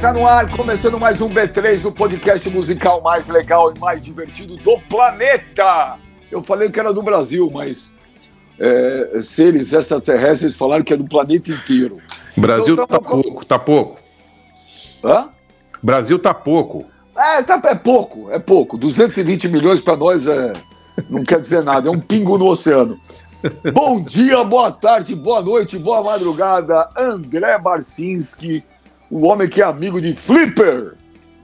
tá no ar, começando mais um B3, o podcast musical mais legal e mais divertido do planeta. Eu falei que era do Brasil, mas é, seres extraterrestres falaram que é do planeta inteiro. Brasil então, tá pouco, tá pouco. Hã? Brasil tá pouco. É, tá, é pouco, é pouco. 220 milhões para nós é, não quer dizer nada, é um pingo no oceano. Bom dia, boa tarde, boa noite, boa madrugada, André Barcinski, o homem que é amigo de Flipper.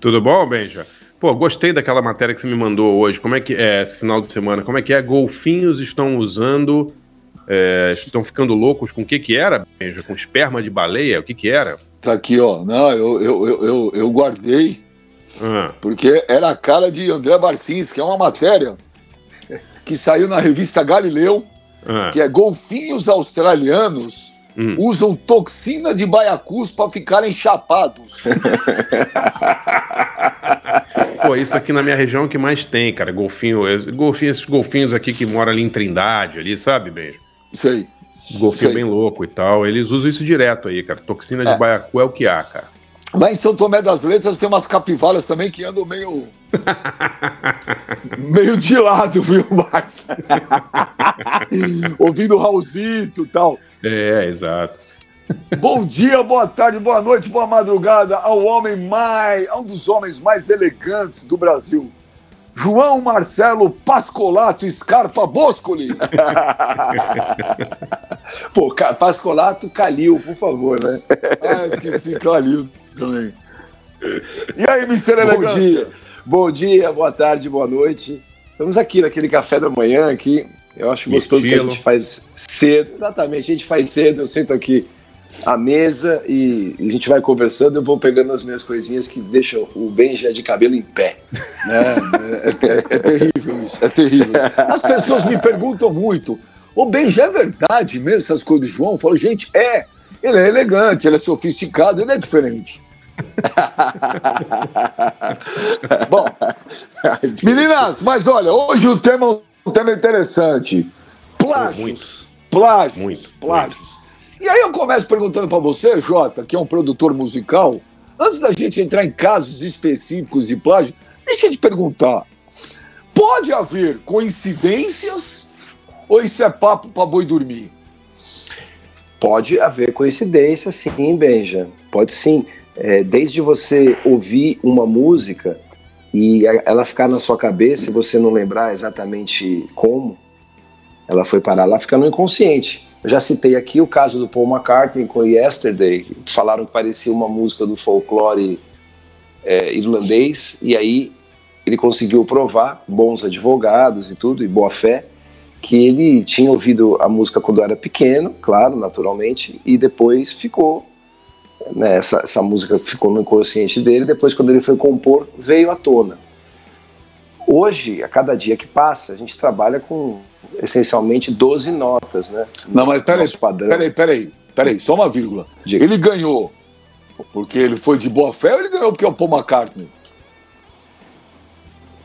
Tudo bom, Benja? Pô, gostei daquela matéria que você me mandou hoje. Como é que é esse final de semana? Como é que é? Golfinhos estão usando, é, estão ficando loucos com o que que era, Benja? Com esperma de baleia? O que que era? Tá aqui, ó. Não, eu, eu, eu, eu guardei ah. porque era a cara de André Barcins, que é uma matéria que saiu na revista Galileu, ah. que é golfinhos australianos hum. usam toxina de baiacus para ficarem chapados. Pô, isso aqui na minha região é o que mais tem, cara. Golfinho, golfinho, esses golfinhos aqui que moram ali em Trindade, ali, sabe, beijo? Isso aí. Golfinho bem louco e tal. Eles usam isso direto aí, cara. Toxina de é. baiacu é o que há, cara. Lá em São Tomé das Letras tem umas capivaras também que andam meio. meio de lado, viu, Max? Ouvindo Raulzito e tal. É, exato. Bom dia, boa tarde, boa noite, boa madrugada ao homem mais. a um dos homens mais elegantes do Brasil. João Marcelo Pascolato Scarpa Boscoli. Pô, Pascolato Calil, por favor, né? ah, esqueci Calil também. E aí, Mr. Elegância? Bom dia. Bom dia, boa tarde, boa noite. Estamos aqui naquele café da manhã aqui. Eu acho gostoso que a gente faz cedo. Exatamente, a gente faz cedo. Eu sento aqui à mesa e, a gente vai conversando. Eu vou pegando as minhas coisinhas que deixam o Benja de cabelo em pé. É, é, é, é terrível isso, é terrível. As pessoas me perguntam muito: o Benja é verdade mesmo essas coisas do João? Eu falo, gente, é. Ele é elegante, ele é sofisticado, ele é diferente. Bom, meninas, mas olha, hoje o tema, um tema interessante. Plágios. Muito. Plágios. Muito. Plágios. Muito. E aí eu começo perguntando para você, Jota, que é um produtor musical, antes da gente entrar em casos específicos de plágio, deixa eu te perguntar. Pode haver coincidências ou isso é papo para boi dormir? Pode haver coincidência, sim, Benja. Pode sim. É, desde você ouvir uma música e ela ficar na sua cabeça e você não lembrar exatamente como ela foi parar lá, fica no inconsciente. Eu já citei aqui o caso do Paul McCartney com Yesterday, falaram que parecia uma música do folclore é, irlandês, e aí ele conseguiu provar, bons advogados e tudo, e boa fé, que ele tinha ouvido a música quando era pequeno, claro, naturalmente, e depois ficou, né, essa, essa música ficou no inconsciente dele, depois quando ele foi compor, veio à tona. Hoje, a cada dia que passa, a gente trabalha com essencialmente 12 notas, né? Não, mas peraí, peraí, peraí, peraí, só uma vírgula. Ele ganhou porque ele foi de boa fé ou ele ganhou porque é o Paul McCartney?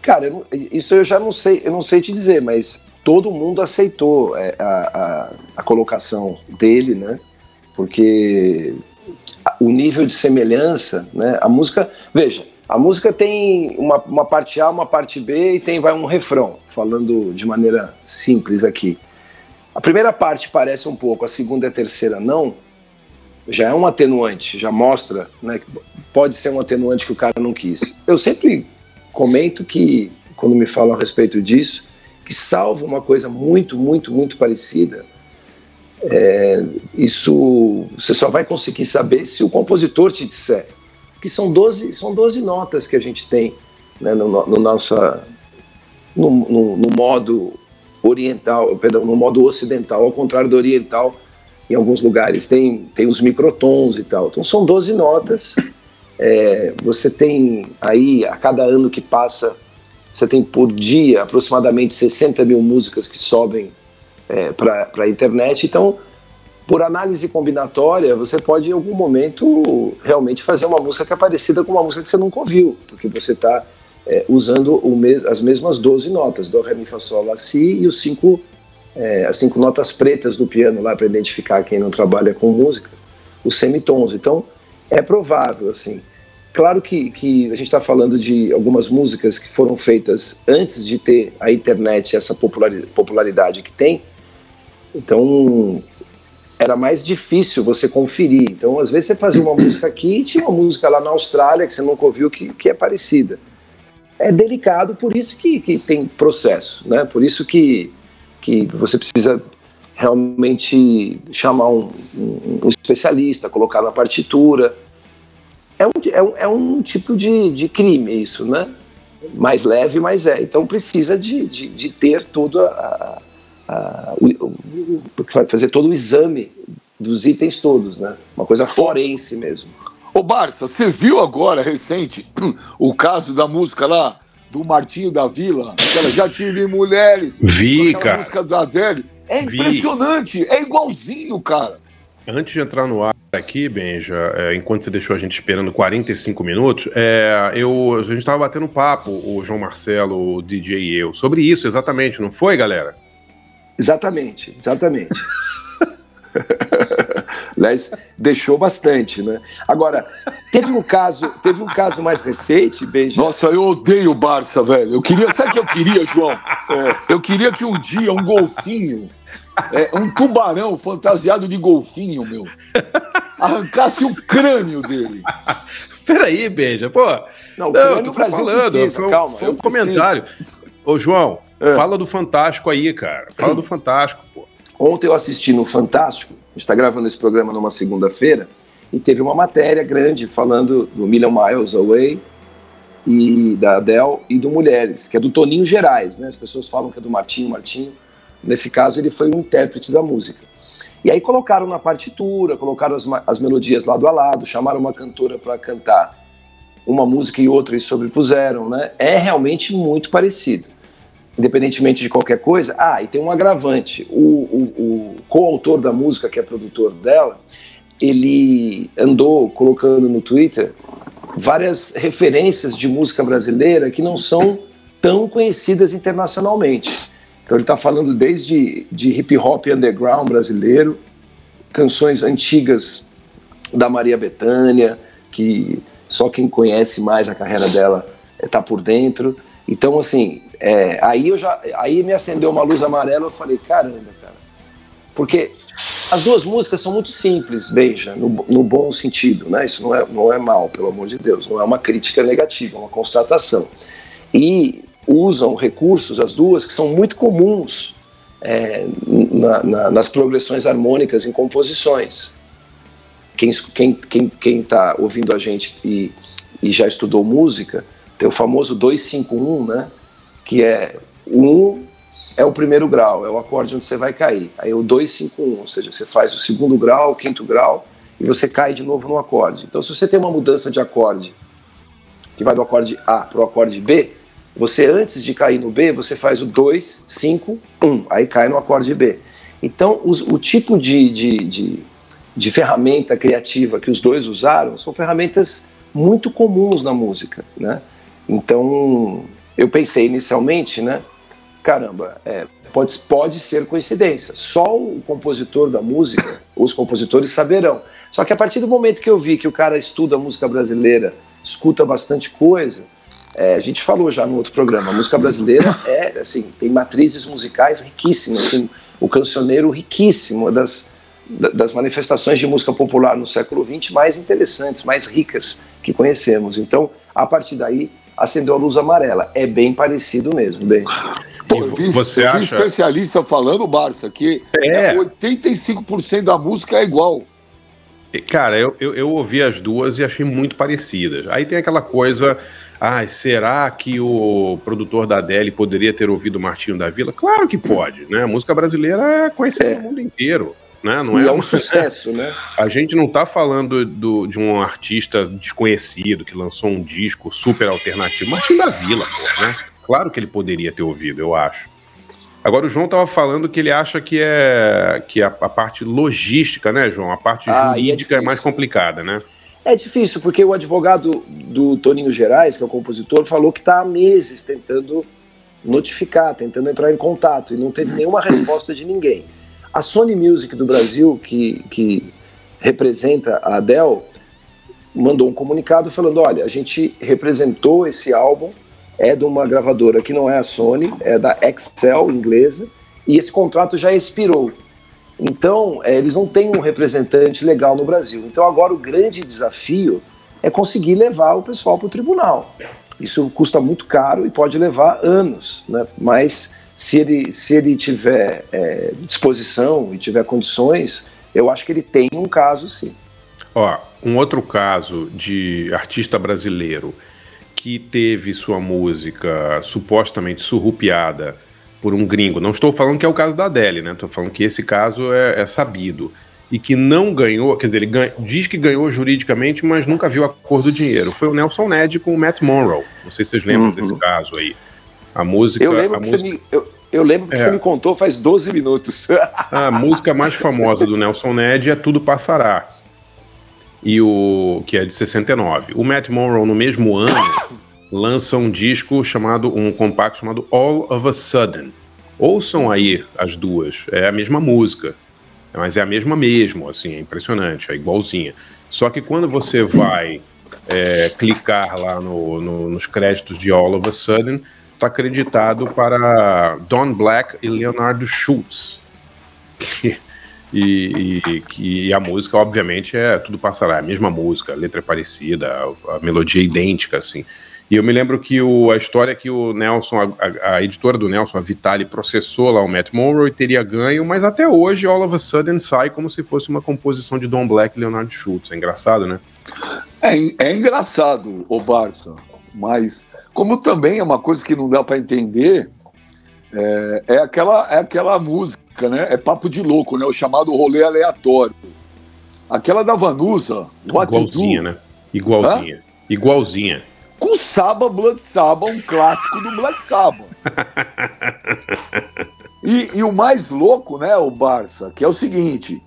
Cara, eu isso eu já não sei, eu não sei te dizer, mas todo mundo aceitou é, a, a, a colocação dele, né? Porque o nível de semelhança, né? A música, veja, a música tem uma, uma parte A, uma parte B e tem vai um refrão, falando de maneira simples aqui. A primeira parte parece um pouco, a segunda e a terceira não. Já é um atenuante, já mostra, né, que pode ser um atenuante que o cara não quis. Eu sempre comento que, quando me falam a respeito disso, que salva uma coisa muito, muito, muito parecida, é, isso você só vai conseguir saber se o compositor te disser que são 12, são 12 notas que a gente tem né, no, no, nossa, no, no, no, modo oriental, perdão, no modo ocidental, ao contrário do oriental, em alguns lugares tem, tem os microtons e tal. Então são 12 notas. É, você tem aí, a cada ano que passa, você tem por dia aproximadamente 60 mil músicas que sobem é, para a internet. Então, por análise combinatória, você pode em algum momento realmente fazer uma música que é parecida com uma música que você nunca ouviu, porque você está é, usando me as mesmas 12 notas, do, ré, mi, fá, sol, lá, si, e os cinco, é, as cinco notas pretas do piano lá para identificar quem não trabalha com música, os semitons. Então, é provável, assim. Claro que, que a gente está falando de algumas músicas que foram feitas antes de ter a internet, essa popularidade que tem. Então, era mais difícil você conferir. Então, às vezes, você fazia uma música aqui e tinha uma música lá na Austrália que você nunca ouviu que, que é parecida. É delicado, por isso que, que tem processo, né? Por isso que, que você precisa realmente chamar um, um, um especialista, colocar na partitura. É um, é um, é um tipo de, de crime isso, né? Mais leve, mas é. Então precisa de, de, de ter toda a, a, o, fazer todo o exame dos itens todos, né? Uma coisa forense mesmo. Ô Barça, você viu agora, recente, o caso da música lá do Martinho da Vila? Que ela já tive mulheres. Vi, cara. música da Adele. É impressionante, Vi. é igualzinho, cara. Antes de entrar no ar aqui, Benja, é, enquanto você deixou a gente esperando 45 minutos, é, eu, a gente estava batendo papo, o João Marcelo, o DJ e eu, sobre isso exatamente, não foi, galera? Exatamente, exatamente. Aliás, deixou bastante, né? Agora, teve um caso, teve um caso mais recente, Benja. Nossa, eu odeio o Barça, velho. Eu queria, sabe o que eu queria, João? É, eu queria que um dia um golfinho, é, um tubarão fantasiado de golfinho, meu, arrancasse o crânio dele. Peraí, Benja, pô. Não, o crânio não, Brasil falando, precisa, foi, calma. Foi um comentário. Ô, João, é. fala do Fantástico aí, cara. Fala do Fantástico, pô. Ontem eu assisti no Fantástico, a gente está gravando esse programa numa segunda-feira, e teve uma matéria grande falando do Million Miles Away e da Adele e do Mulheres, que é do Toninho Gerais, né? As pessoas falam que é do Martinho, Martinho. Nesse caso, ele foi um intérprete da música. E aí colocaram na partitura, colocaram as, as melodias lado a lado, chamaram uma cantora para cantar uma música e outra e sobrepuseram, né? É realmente muito parecido independentemente de qualquer coisa. Ah, e tem um agravante: o, o, o coautor da música, que é produtor dela, ele andou colocando no Twitter várias referências de música brasileira que não são tão conhecidas internacionalmente. Então ele está falando desde de hip hop underground brasileiro, canções antigas da Maria Bethânia, que só quem conhece mais a carreira dela está por dentro. Então, assim, é, aí eu já, aí me acendeu uma luz amarela. Eu falei, caramba, cara, porque as duas músicas são muito simples, beija, no, no, bom sentido, né? Isso não é, não é mal, pelo amor de Deus, não é uma crítica negativa, é uma constatação. E usam recursos, as duas, que são muito comuns é, na, na, nas progressões harmônicas em composições. Quem quem, quem, quem tá ouvindo a gente e, e já estudou música tem o famoso 251, né? Que é o 1 é o primeiro grau, é o acorde onde você vai cair. Aí o 251, ou seja, você faz o segundo grau, o quinto grau e você cai de novo no acorde. Então, se você tem uma mudança de acorde que vai do acorde A para o acorde B, você antes de cair no B, você faz o 2, 5, 1, aí cai no acorde B. Então, os, o tipo de, de, de, de ferramenta criativa que os dois usaram são ferramentas muito comuns na música, né? Então, eu pensei inicialmente, né? Caramba, é, pode, pode ser coincidência. Só o compositor da música, os compositores saberão. Só que a partir do momento que eu vi que o cara estuda música brasileira, escuta bastante coisa, é, a gente falou já no outro programa, a música brasileira é assim, tem matrizes musicais riquíssimas, tem o cancioneiro riquíssimo, das, das manifestações de música popular no século XX mais interessantes, mais ricas que conhecemos. Então, a partir daí, acendeu a luz amarela. É bem parecido mesmo, bem. Pô, eu vi, você eu vi acha... especialista falando, Barça, que é. 85% da música é igual. Cara, eu, eu, eu, ouvi as duas e achei muito parecidas. Aí tem aquela coisa. Ah, será que o produtor da Adele poderia ter ouvido o Martinho da Vila? Claro que pode, né? A música brasileira é conhecida é. no mundo inteiro. Né? Não e é, é um sucesso, né? A gente não está falando do, de um artista desconhecido que lançou um disco super alternativo. Martin da Vila, pô, né? Claro que ele poderia ter ouvido, eu acho. Agora o João estava falando que ele acha que é que a, a parte logística, né, João? A parte ah, é jurídica é, é, mais complicada, né? É difícil, porque o advogado do Toninho Gerais, que é o compositor, falou que está há meses tentando notificar, tentando entrar em contato, e não teve nenhuma resposta de ninguém. A Sony Music do Brasil, que, que representa a Adele, mandou um comunicado falando: olha, a gente representou esse álbum, é de uma gravadora que não é a Sony, é da Excel inglesa, e esse contrato já expirou. Então, é, eles não têm um representante legal no Brasil. Então, agora o grande desafio é conseguir levar o pessoal para o tribunal. Isso custa muito caro e pode levar anos, né? mas se ele, se ele tiver é, disposição e tiver condições, eu acho que ele tem um caso sim. Ó, um outro caso de artista brasileiro que teve sua música supostamente surrupiada por um gringo. Não estou falando que é o caso da Adele, né? Estou falando que esse caso é, é, sabido. E que não ganhou, quer dizer, ele ganha, diz que ganhou juridicamente, mas nunca viu a cor do dinheiro. Foi o Nelson Ned com o Matt Monroe. Não sei se vocês lembram uhum. desse caso aí. A música. Eu lembro que música... você me. Eu, eu lembro que é. você me contou faz 12 minutos. a música mais famosa do Nelson Ned é Tudo Passará. E o. que é de 69. O Matt Monroe, no mesmo ano, lança um disco chamado, um compacto chamado All of a Sudden. Ouçam aí as duas, é a mesma música, mas é a mesma mesmo, assim, é impressionante, é igualzinha. Só que quando você vai é, clicar lá no, no, nos créditos de All of a Sudden, está acreditado para Don Black e Leonardo Schultz. e, e, e, a música, obviamente, é tudo passará, é a mesma música, a letra é parecida, a, a melodia é idêntica, assim. E eu me lembro que o, a história é que o Nelson, a, a, editora do Nelson, a Vitale, processou lá o Matt Monroe e teria ganho, mas até hoje, All of a Sudden, sai como se fosse uma composição de Don Black e Leonard Schultz. É engraçado, né? É, é engraçado, o Barça, mas como também é uma coisa que não dá para entender, é, é, aquela, é aquela música, né? É papo de louco, né? O chamado rolê aleatório. Aquela da Vanusa, Igualzinha, né? Igualzinha. Hã? Igualzinha com Saba Blood Saba, um clássico do Black Sabbath. E, e, o mais louco, né, o Barça, que é o seguinte: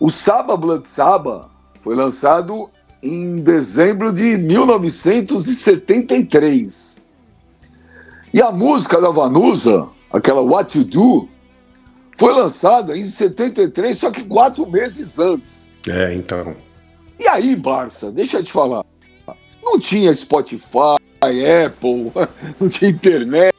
o Saba Blood Saba foi lançado em dezembro de 1973. E a música da Vanusa, aquela What You Do, foi lançada em 73, só que quatro meses antes. É, então. E aí, Barça, deixa eu te falar. Não tinha Spotify, Apple, não tinha internet.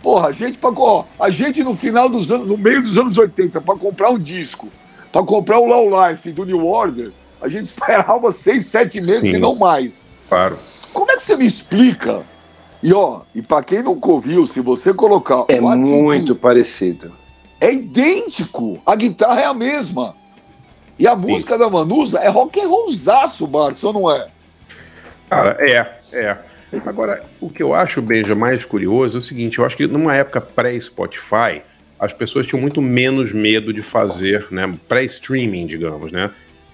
Porra, a gente, ó, a gente no final dos anos, no meio dos anos 80, para comprar um disco, para comprar o Low Life do New Order, a gente esperava seis, sete meses Sim. e não mais. Claro. Como é que você me explica? E ó, e para quem nunca ouviu, se você colocar. É muito parecido. É idêntico. A guitarra é a mesma. E a música Sim. da Manusa é rock and rollzaço, Barça, não é? Cara, é, é. Agora, o que eu acho, Benja, mais curioso é o seguinte: eu acho que numa época pré-Spotify, as pessoas tinham muito menos medo de fazer, né? Pré-streaming, digamos, né?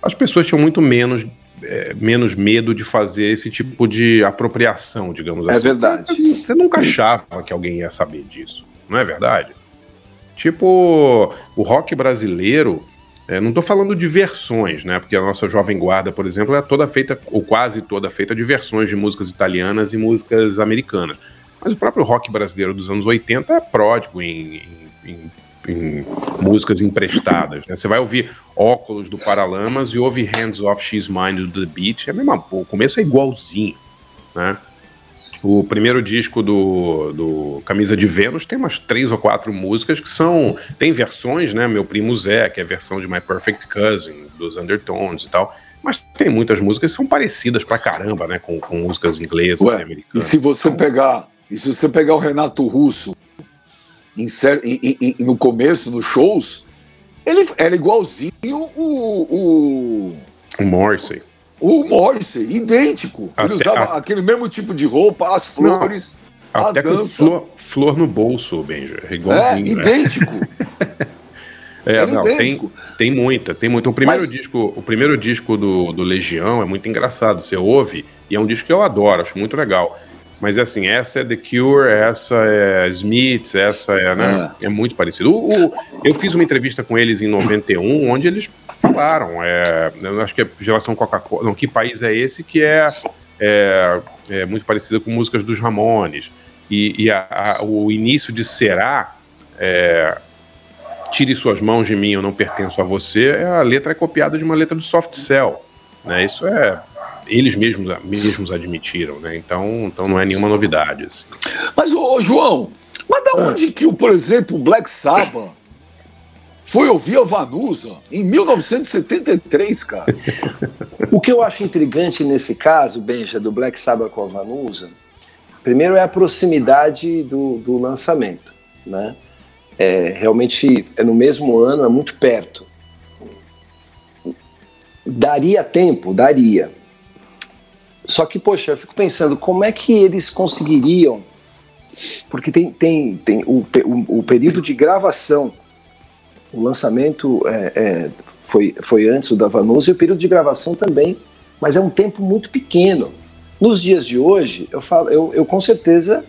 As pessoas tinham muito menos, é, menos medo de fazer esse tipo de apropriação, digamos é assim. É verdade. Você nunca achava que alguém ia saber disso, não é verdade? Tipo, o rock brasileiro é, não estou falando de versões, né? Porque a nossa Jovem Guarda, por exemplo, é toda feita, ou quase toda feita, de versões de músicas italianas e músicas americanas. Mas o próprio rock brasileiro dos anos 80 é pródigo em, em, em, em músicas emprestadas. Né? Você vai ouvir Óculos do Paralamas e ouve Hands Off She's Mine do The Beat, é mesmo, o começo é igualzinho, né? O primeiro disco do, do Camisa de Vênus tem umas três ou quatro músicas que são. Tem versões, né? Meu Primo Zé, que é a versão de My Perfect Cousin, dos Undertones e tal. Mas tem muitas músicas que são parecidas pra caramba, né? Com, com músicas inglesas Ué, e americanas. E se você pegar. E se você pegar o Renato Russo em, em, no começo, nos shows, ele era igualzinho o. O, o Morrissey. O Morrissey, idêntico. Até, ele usava a... aquele mesmo tipo de roupa, as flores, Não, até a dança. Flor, flor, no bolso, Benja. É igualzinho. É, idêntico. é, não. Tem, tem muita, tem muito. O primeiro Mas... disco, o primeiro disco do, do Legião é muito engraçado. Você ouve, e é um disco que eu adoro, acho muito legal. Mas é assim, essa é The Cure, essa é Smiths, essa é, né? É, é muito parecido. O, o, eu fiz uma entrevista com eles em 91, onde eles falaram, é, eu acho que é geração Coca-Cola, não, que país é esse que é, é, é muito parecido com músicas dos Ramones. E, e a, a, o início de Será, é, Tire suas mãos de mim, eu não pertenço a você, a letra é copiada de uma letra do Soft Cell. Né? Isso é eles mesmos, mesmos admitiram, né? Então, então não é nenhuma novidade. Assim. Mas, ô, João, mas da onde que, por exemplo, o Black Sabbath foi ouvir a Vanusa em 1973, cara? o que eu acho intrigante nesse caso, Benja, do Black Sabbath com a Vanusa, primeiro é a proximidade do, do lançamento, né? É, realmente é no mesmo ano, é muito perto. Daria tempo, daria. Só que, poxa, eu fico pensando como é que eles conseguiriam. Porque tem, tem, tem o, o, o período de gravação, o lançamento é, é, foi, foi antes do da Vanusa e o período de gravação também, mas é um tempo muito pequeno. Nos dias de hoje, eu, falo, eu, eu com certeza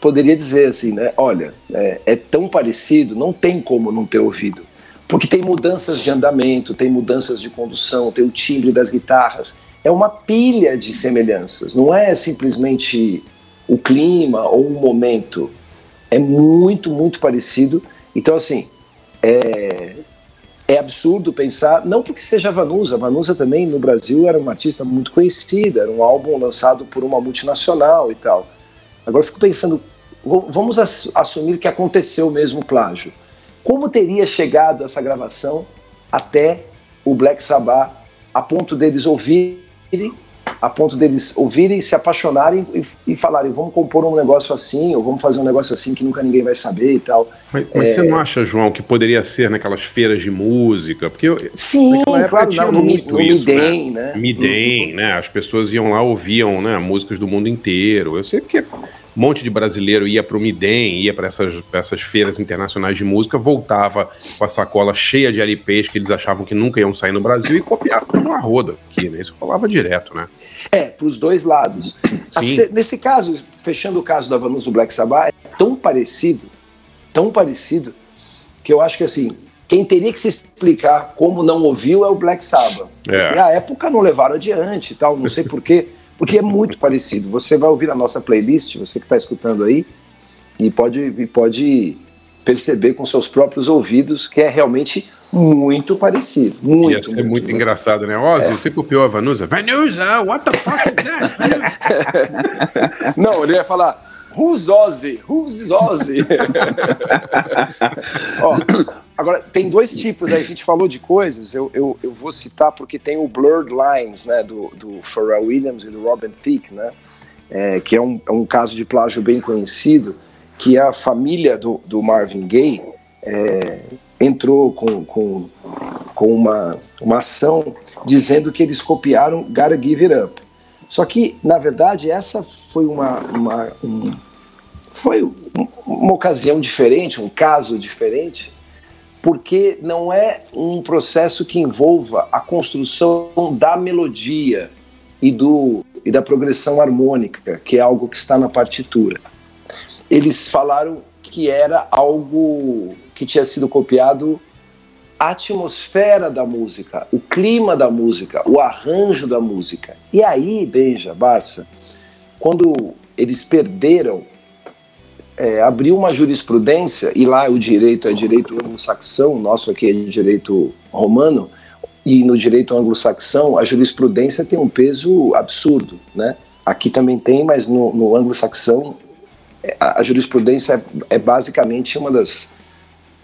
poderia dizer assim, né? Olha, é, é tão parecido, não tem como não ter ouvido. Porque tem mudanças de andamento, tem mudanças de condução, tem o timbre das guitarras, é uma pilha de semelhanças, não é simplesmente o clima ou o momento. É muito, muito parecido. Então, assim, é, é absurdo pensar, não porque seja Vanusa, Vanusa também no Brasil era uma artista muito conhecida, era um álbum lançado por uma multinacional e tal. Agora eu fico pensando, vamos assumir que aconteceu mesmo o plágio. Como teria chegado essa gravação até o Black Sabbath a ponto deles ouvirem a ponto deles ouvirem, se apaixonarem e, e, falarem, vamos compor um negócio assim, ou vamos fazer um negócio assim que nunca ninguém vai saber e tal. Mas, mas é... você não acha, João, que poderia ser naquelas feiras de música? Porque eu, Sim, claro, tinha não, muito no, isso, Midem, né? né? Midem, uhum. né? As pessoas iam lá, ouviam né, músicas do mundo inteiro. Eu sei que um monte de brasileiro ia para o Midem, ia para essas, essas feiras internacionais de música, voltava com a sacola cheia de LPs que eles achavam que nunca iam sair no Brasil e copiavam uma roda aqui, né? Isso rolava direto, né? É, para os dois lados. nesse caso, fechando o caso da Vanusa do Black Sabbath, é tão parecido, tão parecido, que eu acho que assim, quem teria que se explicar como não ouviu é o Black Sabbath. É. Porque a época não levaram adiante e tal, não sei porquê. Porque é muito parecido. Você vai ouvir a nossa playlist, você que está escutando aí, e pode, e pode perceber com seus próprios ouvidos que é realmente muito parecido. Muito, Ia ser muito, muito engraçado, né? Ozzy, é. você copiou a Vanusa? Vanusa, what the fuck is that? Não, ele ia falar. Who's Ozzy? Who's Ozzy? Ó, agora, tem dois tipos aí. A gente falou de coisas, eu, eu, eu vou citar porque tem o Blurred Lines, né, do, do Pharrell Williams e do Robin Thicke, né, é, que é um, é um caso de plágio bem conhecido, que a família do, do Marvin Gaye é, entrou com, com, com uma, uma ação dizendo que eles copiaram Gotta Give It Up. Só que, na verdade, essa foi uma, uma, um, foi uma ocasião diferente, um caso diferente, porque não é um processo que envolva a construção da melodia e, do, e da progressão harmônica, que é algo que está na partitura. Eles falaram que era algo que tinha sido copiado a atmosfera da música, o clima da música, o arranjo da música. E aí, Benja, Barça, quando eles perderam, é, abriu uma jurisprudência, e lá o direito é direito anglo-saxão, nosso aqui é direito romano, e no direito anglo-saxão a jurisprudência tem um peso absurdo, né? Aqui também tem, mas no, no anglo-saxão é, a, a, jurisprudência é, é basicamente uma das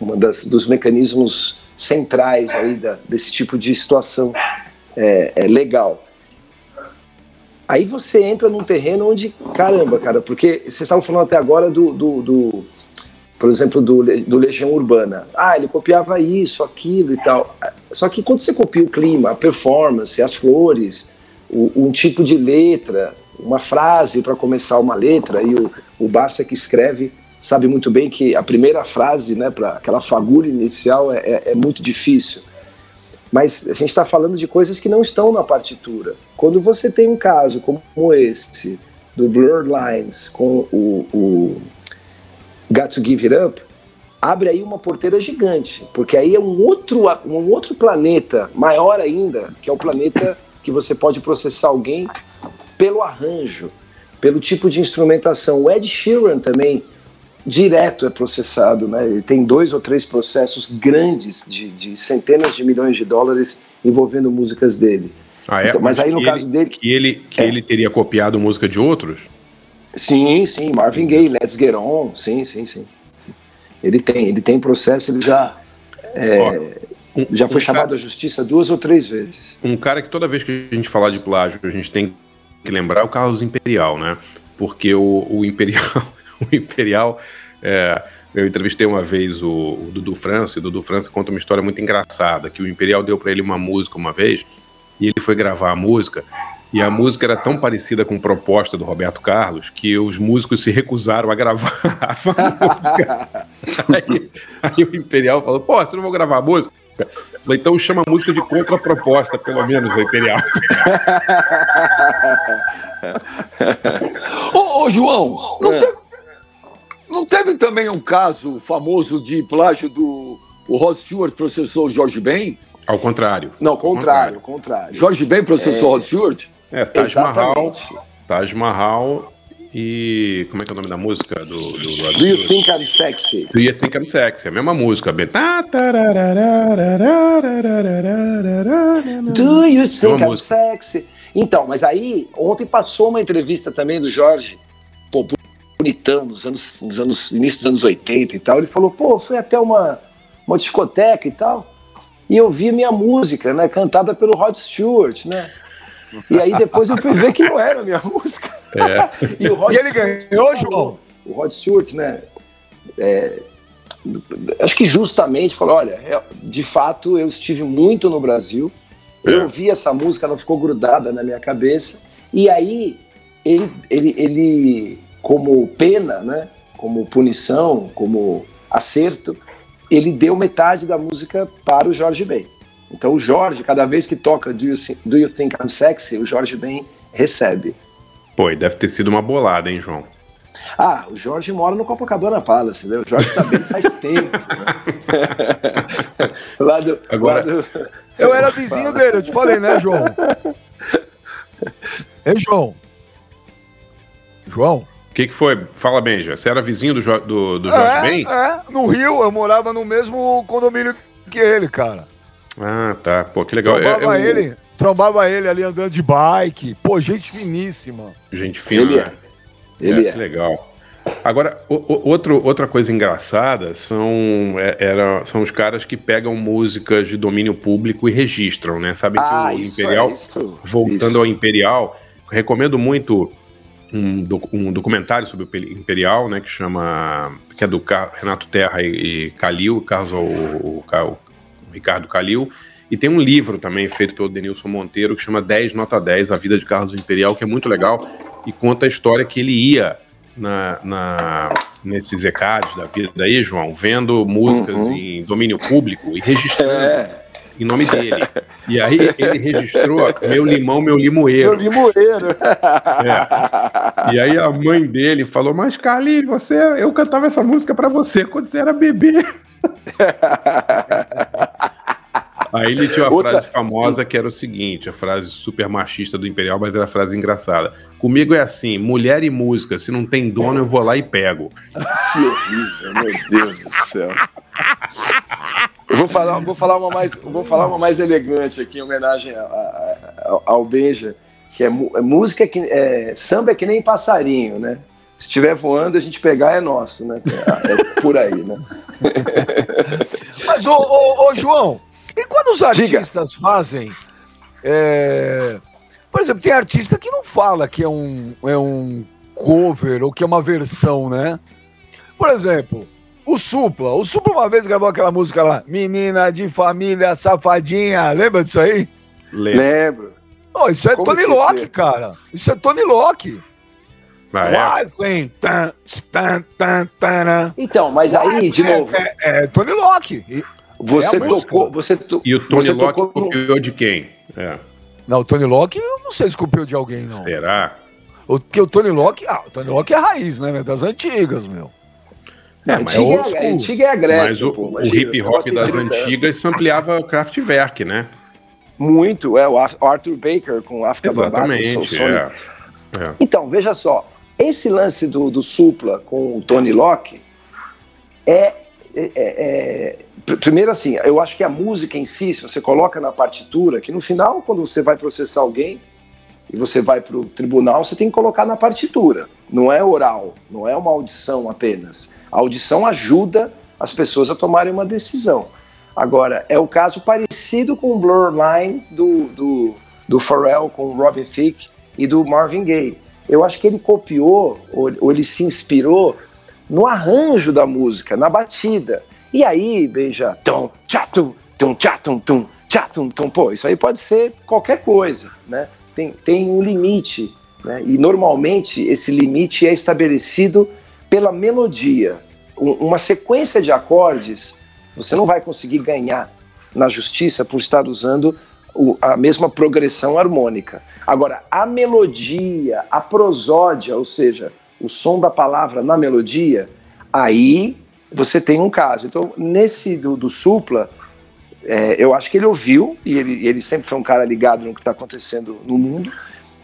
uma das, dos mecanismos centrais aí da, desse tipo de situação é, é legal. Aí você entra num terreno onde, caramba, cara, porque vocês estavam falando até agora do, do, do por exemplo, do, do Legião Urbana. Ah, ele copiava isso, aquilo e tal. Só que quando você copia o clima, a performance, as flores, o, um tipo de letra, uma frase para começar uma letra, e o, o Barça que escreve sabe muito bem que a primeira frase, né, para aquela fagulha inicial, é, é, é muito difícil. Mas a gente está falando de coisas que não estão na partitura. Quando você tem um caso como esse, do Blurred Lines com o, o Got to Give It Up, abre aí uma porteira gigante, porque aí é um outro, um outro planeta, maior ainda, que é o planeta que você pode processar alguém pelo arranjo, pelo tipo de instrumentação. O Ed Sheeran também direto é processado, né? Ele tem dois ou três processos grandes de, de, centenas de milhões de dólares envolvendo músicas dele. Ah, é? Então, mas aí no caso ele, dele. Que, ele, que É. ele teria copiado música de outros? Sim, sim, Marvin Gaye, Let's Get On, sim, sim, sim. Ele tem, ele tem processo, ele já. é, Um- já foi um chamado cara- à justiça duas ou três vezes. Um cara que toda vez que a gente falar de plágio, a gente tem que lembrar é o Carlos Imperial, né? Porque o, o Imperial, o Imperial, é, eu entrevistei uma vez o, o Dudu França, e o Dudu França conta uma história muito engraçada, que o Imperial deu para ele uma música uma vez, e ele foi gravar a música, e a música era tão parecida com proposta do Roberto Carlos que os músicos se recusaram a gravar a música. Aí, aí o Imperial falou: pô, você não vou gravar a música? Falei, Então chama a música de contraproposta, pelo menos, a Imperial. Ô, ô, João, não, teve, não teve também um caso famoso de plágio do o Rod Stewart processou o Jorge Ben? Ao contrário. Não, contrário, contrário. Jorge Ben processou o Rod Stewart? É, Taj Mahal. Taj Mahal e. Como é que é o nome da música do. do, do Do you think I'm sexy? Do You Think I'm Sexy? É a mesma música. bem- Tá, Do you think I'm música. sexy? Então, mas aí, ontem passou uma entrevista também do Jorge, bonitão, nos anos, nos anos, início dos anos 80 e tal. Ele falou, pô, fui até uma, uma discoteca e tal, e eu vi a minha música, né, cantada pelo Rod Stewart, né? E aí depois eu fui ver que não era a minha música. É. E, o Rod E ele Stewart ganhou, João? O Rod Stewart, né? é, acho que justamente falou: olha, é, de fato eu estive muito no Brasil, eu É. ouvi essa música, ela ficou grudada na minha cabeça, e aí ele, ele, ele como pena, né? Como punição, como acerto, ele deu metade da música para o Jorge Ben. Então o Jorge, cada vez que toca Do You, Do you Think I'm Sexy, o Jorge Ben recebe. Pô, e deve ter sido uma bolada, hein, João? Ah, o Jorge mora no Copacabana Palace, né? O Jorge tá bem faz tempo. Né? lá do, Agora- lá do- Eu era vizinho dele, eu te falei, né, João? Ei, João. João? O que, que foi? Fala, Benja. Você era vizinho do, Jo- do, do Jorge é, Ben? é, no Rio, eu morava no mesmo condomínio que ele, cara. Ah, tá. Pô, que legal. Trombava É- é ele, trombava ele ali andando de bike. Pô, gente finíssima. Gente fina. Ele é. Ele que é. legal. Agora, o- o- outro, outra coisa engraçada são, é- era, são os caras que pegam músicas de domínio público e registram, né? Sabem Ah, que o isso Imperial, é, isso, voltando isso. ao Imperial, recomendo muito um, doc- um documentário sobre o Pe- Imperial, né? Que chama. que é do Car- Renato Terra e, e Calil, Carlos, o, o, o Ricardo Calil. E tem um livro também feito pelo Denilson Monteiro que chama 10 Nota 10, A Vida de Carlos Imperial, que é muito legal e conta a história que ele ia na, na- nesses ECADs da vida aí, João, vendo músicas Uhum. em domínio público e registrando É. em nome dele. E aí ele registrou Meu Limão, Meu Eu Limoeiro. limoeiro. É. E aí a mãe dele falou, mas Carlinhos, você, eu cantava essa música pra você quando você era bebê. Aí ele tinha uma Outra- frase famosa que era o seguinte, a frase super machista do Imperial, mas era a frase engraçada. Comigo é assim, mulher e música, se não tem dono eu vou lá e pego. Que horrível, meu Deus do céu. Eu vou falar, vou falar, uma, mais, vou falar uma mais elegante aqui, em homenagem a- a- a- ao Benja, que é, é música que. É, samba é que nem passarinho, né? Se estiver voando, a gente pegar é nosso, né? É, é por aí, né? Mas, ô, ô, ô, João, e quando os artistas fazem. é, Por exemplo, tem artista que não fala que é um, é um cover ou que é uma versão, né? Por exemplo, o Supla. O Supla uma vez gravou aquela música lá, Menina de Família Safadinha. Lembra disso aí? Lembro. Oh, isso é Como Tony esquecer? Locke, cara. Isso é Tony Locke. Ah, é? Why thing, tan, tan, tan, tan, Então, mas aí, de novo, É, é Tony Locke. E- você é tocou. Você to- E o Tony você Locke tocou copiou de quem? É. Não, o Tony Locke, eu não sei se copiou de alguém, não. Será? O- Porque o Tony Locke, ah, o Tony Locke é raiz, né, Das antigas, meu. É, mas antiga, old é, school. antiga é a Grécia. Mas o, pô, o hip hop das 30 anos. antigas sampleava Kraftwerk, né? Muito, é. O Ar- Arthur Baker com África Bambata, Exatamente. Sonic. É. É. Então, veja só. Esse lance do, do Supla com o Tony Locke é, é- é- primeiro assim, eu acho que a música em si, se você coloca na partitura, que no final, quando você vai processar alguém e você vai para o tribunal, você tem que colocar na partitura. Não é oral, não é uma audição apenas. A audição ajuda as pessoas a tomarem uma decisão. Agora, é o caso parecido com o Blur Lines do, do, do Pharrell com o Robin Thicke e do Marvin Gaye. Eu acho que ele copiou, ou, ou ele se inspirou no arranjo da música, na batida. E aí, beija, tum, tchatum, tum, tchatum, tum, tchatum, tum, pô, isso aí pode ser qualquer coisa, né? Tem, tem um limite, né? E normalmente esse limite é estabelecido pela melodia. Um, uma sequência de acordes, você não vai conseguir ganhar na justiça por estar usando o, a mesma progressão harmônica. Agora, a melodia, a prosódia, ou seja, o som da palavra na melodia, aí você tem um caso. Então, nesse do, do Supla, é, eu acho que ele ouviu, e ele, ele sempre foi um cara ligado no que está acontecendo no mundo,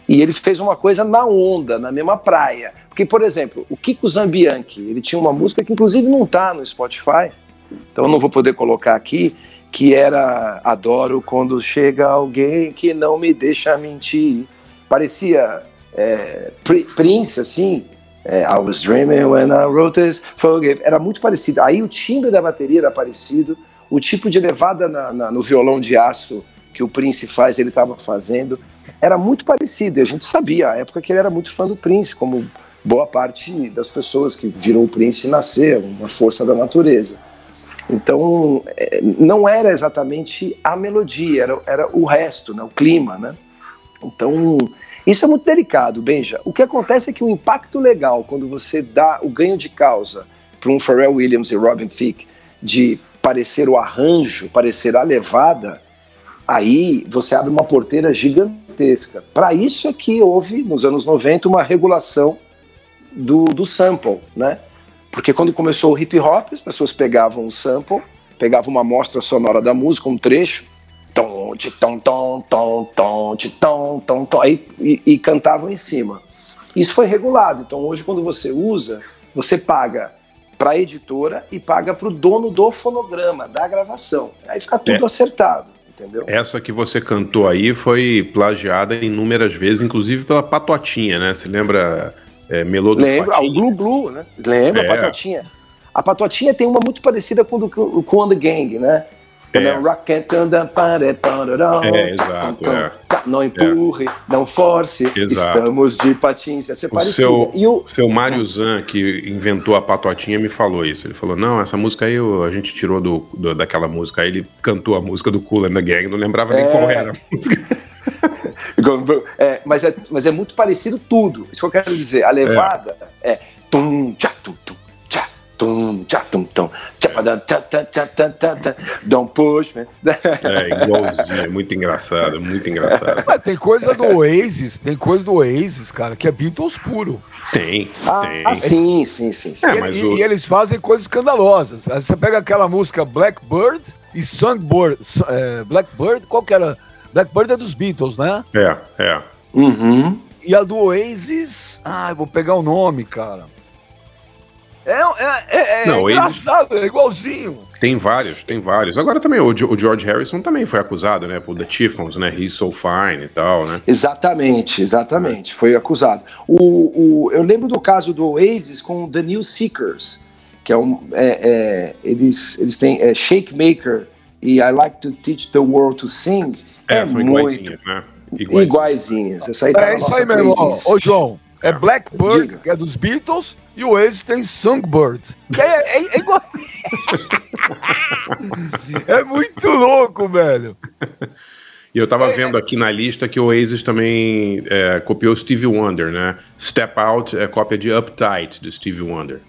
e ele fez uma coisa na onda, na mesma praia. Porque, por exemplo, o Kiko Zambianchi, ele tinha uma música que inclusive não está no Spotify, então eu não vou poder colocar aqui, que era Adoro quando chega alguém que não me deixa mentir. Parecia é, Prince, assim, é, I was dreaming when I wrote this, forgive. Era muito parecido. Aí o timbre da bateria era parecido, o tipo de levada na, na, no violão de aço que o Prince faz, ele estava fazendo, era muito parecido. E a gente sabia, à época, que ele era muito fã do Prince, como boa parte das pessoas que viram o Prince nascer, uma força da natureza. Então, é, não era exatamente a melodia, era, era o resto, né, o clima, né? Então, isso é muito delicado, Benja. O que acontece é que o impacto legal, quando você dá o ganho de causa para um Pharrell Williams e Robin Thicke, de parecer o arranjo, parecer a levada, aí você abre uma porteira gigantesca. Para isso é que houve, nos anos 90, uma regulação do, do sample, né? Porque quando começou o hip hop, as pessoas pegavam o sample, pegavam uma amostra sonora da música, um trecho, tom, tom, tom, tom, tom, tom, tom, tom, aí, e, e cantavam em cima. Isso foi regulado. Então hoje, quando você usa, você paga para a editora e paga para o dono do fonograma, da gravação. Aí fica tudo é. acertado. Entendeu? Essa que você cantou aí foi plagiada inúmeras vezes, inclusive pela Patotinha, né? Você lembra é, Melô do Lembra, ah, o Glu Glu, né? Lembra, é. a Patotinha. A Patotinha tem uma muito parecida com, do, com o The Gang, né? É. é, exato. É. Não empurre, é. não force, exato. estamos de patins. Essa é o seu, e o seu Mário Zan, que inventou a patotinha, me falou isso. Ele falou: não, essa música aí a gente tirou do, do daquela música. Aí ele cantou a música do Cool and the Gang, não lembrava nem qual era a música. é, mas, é, mas é muito parecido tudo. Isso que eu quero dizer. A levada é, é tum, tchá, tum, tum, tchá, tum, tchá, tum, tum, tchá, tchá, tchá, tchá, tchá, tchá, don't push, man. É igualzinho, é muito engraçado, muito engraçado. Mas tem coisa do Oasis, tem coisa do Oasis, cara, que é Beatles puro. Tem, ah, tem. Ah, sim, sim, sim. sim. É, e, o... e, eles fazem coisas escandalosas. Você pega aquela música Blackbird e Songbird, é, Blackbird, qual que era? Blackbird é dos Beatles, né? É, é. Uhum. E a do Oasis, ah, eu vou pegar o nome, cara. É, é, é, é Não, engraçado, Oasis... é igualzinho. Tem vários, tem vários. Agora também, o, o George Harrison também foi acusado, né? Por The Chiffons, né? He's So Fine e tal, né? Exatamente, exatamente. Foi acusado. O, o, eu lembro do caso do Oasis com The New Seekers, que é um. É, é, eles, eles têm é, Shake Maker e I Like to Teach the World to Sing é, é são muito né? Iguaizinhas. iguaizinhas. Essa aí tá é isso aí, meu irmão. Ô, João, é Blackbird, Diga. que é dos Beatles, e o Oasis tem Songbird, que é, é, é igual. é muito louco, velho. E eu tava é, vendo aqui na lista que o Oasis também é, copiou Stevie Wonder, né? Step Out é cópia de Uptight do Stevie Wonder.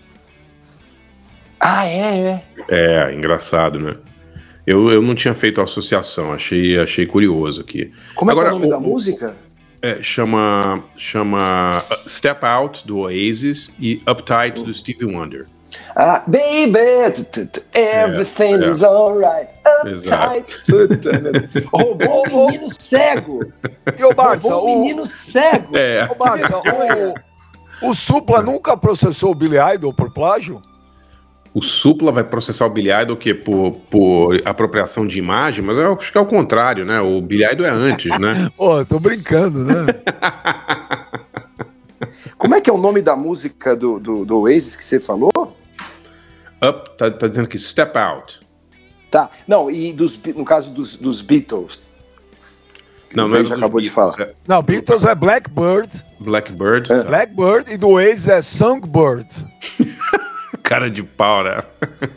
Ah, é, é. É, engraçado, né? Eu, eu não tinha feito a associação, achei, achei curioso aqui. Como Agora, é, é o nome o, da música? É, chama, chama uh, Step Out, do Oasis, e Uptight, do Stevie Wonder. Ah, baby, everything's é, é. alright. Uptight. Roubou o menino cego. E o Barça, Roubou o menino cego. É. Ô, Barça, o, o Supla nunca processou o Billy Idol por plágio? O Supla vai processar o Billy Idol que por, por apropriação de imagem, mas eu acho que é o contrário, né? O Billy Idol é antes, né? Pô, tô brincando, né? Como é que é o nome da música do, do, do Oasis que você falou? Up, tá, tá dizendo que Step Out. Tá, não, e dos, no caso dos, dos Beatles. Não, o não é já acabou de falar. É Não, Beatles é Blackbird. Blackbird. É. Blackbird e do Oasis é Songbird. Cara de pau, né?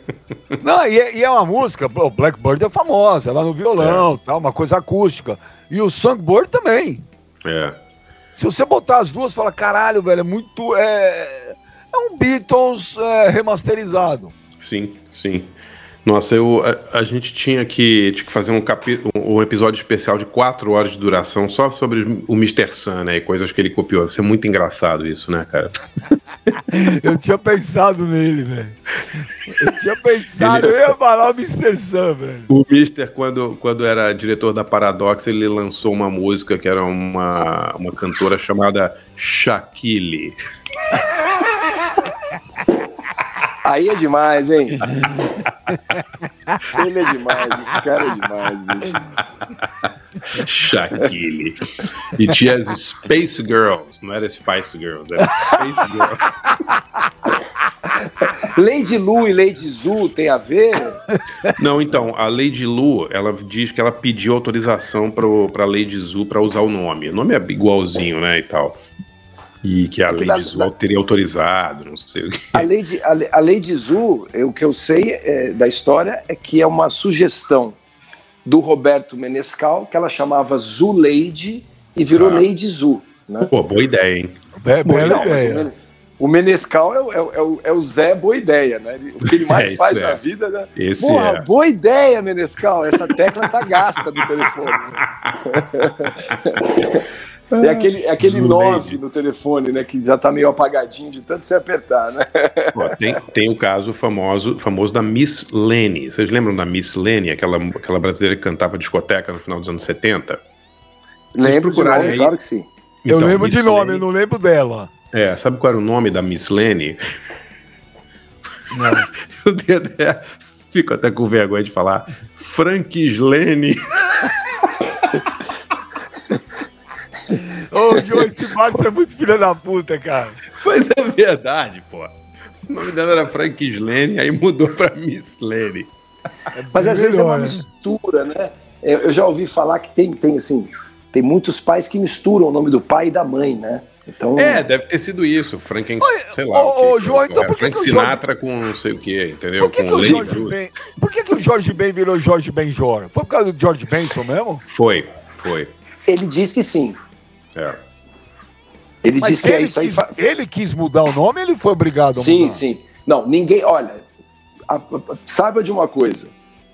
Não, e é, e é uma música, o Blackbird é famosa, ela no violão, tal, uma coisa acústica. E o Songbird também. É. Se você botar as duas, fala, caralho, velho, é muito. É, é um Beatles é, remasterizado. Sim, sim. Nossa, eu, a, a gente tinha que, tinha que fazer um, capi, um, um episódio especial de quatro horas de duração só sobre o Mr. Sun, né? E coisas que ele copiou. Vai ser muito engraçado isso, né, cara? Eu tinha pensado nele, velho. Eu tinha pensado, eu ia falar o Mr. Sun, velho. O Mister, quando, quando era diretor da Paradox, ele lançou uma música que era uma, uma cantora chamada Shaquille. Aí é demais, hein? Ele é demais, esse cara é demais, bicho. Shaquille. E tinha as Space Girls, não era Spice Girls, era Space Girls. Lady Lu e Lady Zu tem a ver? Não, então, a Lady Lu, ela diz que ela pediu autorização para Lady Zu para usar o nome. O nome é igualzinho, né, e tal. E que a Lady da- Zu teria autorizado, não sei o que. A Lady, a, Le- a Lady Zu, eu- o que eu sei é, da história é que é uma sugestão do Roberto Menescal, que ela chamava Zu Lady e virou Ah. Lady Zu. Né? Pô, boa ideia, hein? Be bela não, ideia. O Menescal é, o- é é é o Zé Boa Ideia, né? O que ele É, mais isso faz é. na vida, né? Esse Porra, é. boa ideia, Menescal. Essa tecla tá gasta do telefone. né? É aquele, é aquele Zu 9 Lady. no telefone, né? Que já tá meio apagadinho de tanto você apertar, né? Ó, tem, tem o caso famoso, famoso da Miss Lenny. Vocês lembram da Miss Lenny, aquela, aquela brasileira que cantava discoteca no final dos anos 70? Lembro nome, aí- claro que sim. Eu Então, lembro Miss de nome, eu Lenny- não lembro dela. É, sabe qual era o nome da Miss Lenny? Não. Eu tenho até, fico até com vergonha de falar. Frank Lenny. Ô, João, esse Max é muito filha da puta, cara. Mas é verdade, pô. O nome dela era Frank Lenny, aí mudou pra Miss Lenny. Mas às vezes é uma né? mistura, né? Eu já ouvi falar que tem, tem assim, tem muitos pais que misturam o nome do pai e da mãe, né? Então, É, deve ter sido isso. Franken, sei lá. ô, João, então por que Frank que o Jorge- Sinatra com não sei o que, entendeu? Por que, com que o Jorge. Ben... Por que, que o Jorge Ben virou Jorge Benjor? Foi por causa do George Benson mesmo? Foi, foi. ele diz que sim. É. Ele Mas diz que é ele, isso aí. quis, fa- ele quis mudar o nome ele foi obrigado a Sim, mudar? sim. Não, ninguém. Olha, a- a- saiba de uma coisa.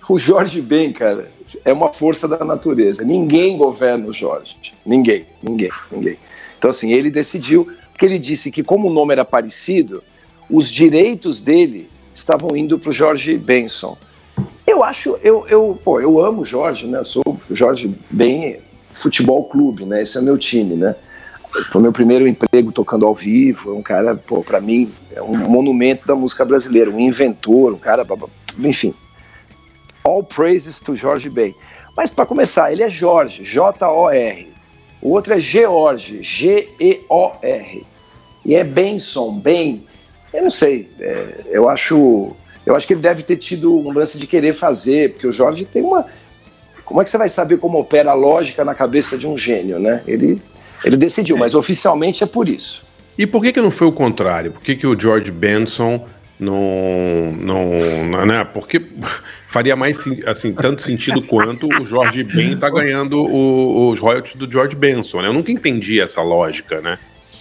O Jorge Ben, cara, é uma força da natureza. Ninguém governa o Jorge. Ninguém, ninguém, ninguém. Então, assim, ele decidiu, porque ele disse que, como o nome era parecido, os direitos dele estavam indo para o Jorge Benson. Eu acho, eu, eu, pô, eu amo o Jorge, né? Eu sou o Jorge Ben Futebol Clube, né? Esse é o meu time, né? Foi meu primeiro emprego tocando ao vivo. É um cara, pô, pra mim, é um monumento da música brasileira, um inventor, um cara, enfim. All praises to Jorge Ben. Mas para começar, ele é Jorge, J-O-R. O outro é George, G-E-O-R. E é Benson, Ben. Eu não sei. é, eu acho, eu acho que ele deve ter tido um lance de querer fazer, porque o Jorge tem uma. Como é que você vai saber como opera a lógica na cabeça de um gênio, né? Ele, ele decidiu, mas oficialmente é por isso. E por que que não foi o contrário? Por que que o George Benson não, não, né? Porque faria mais assim tanto sentido quanto o George Ben tá ganhando o- os royalties do George Benson. Né? Eu nunca entendi essa lógica, né?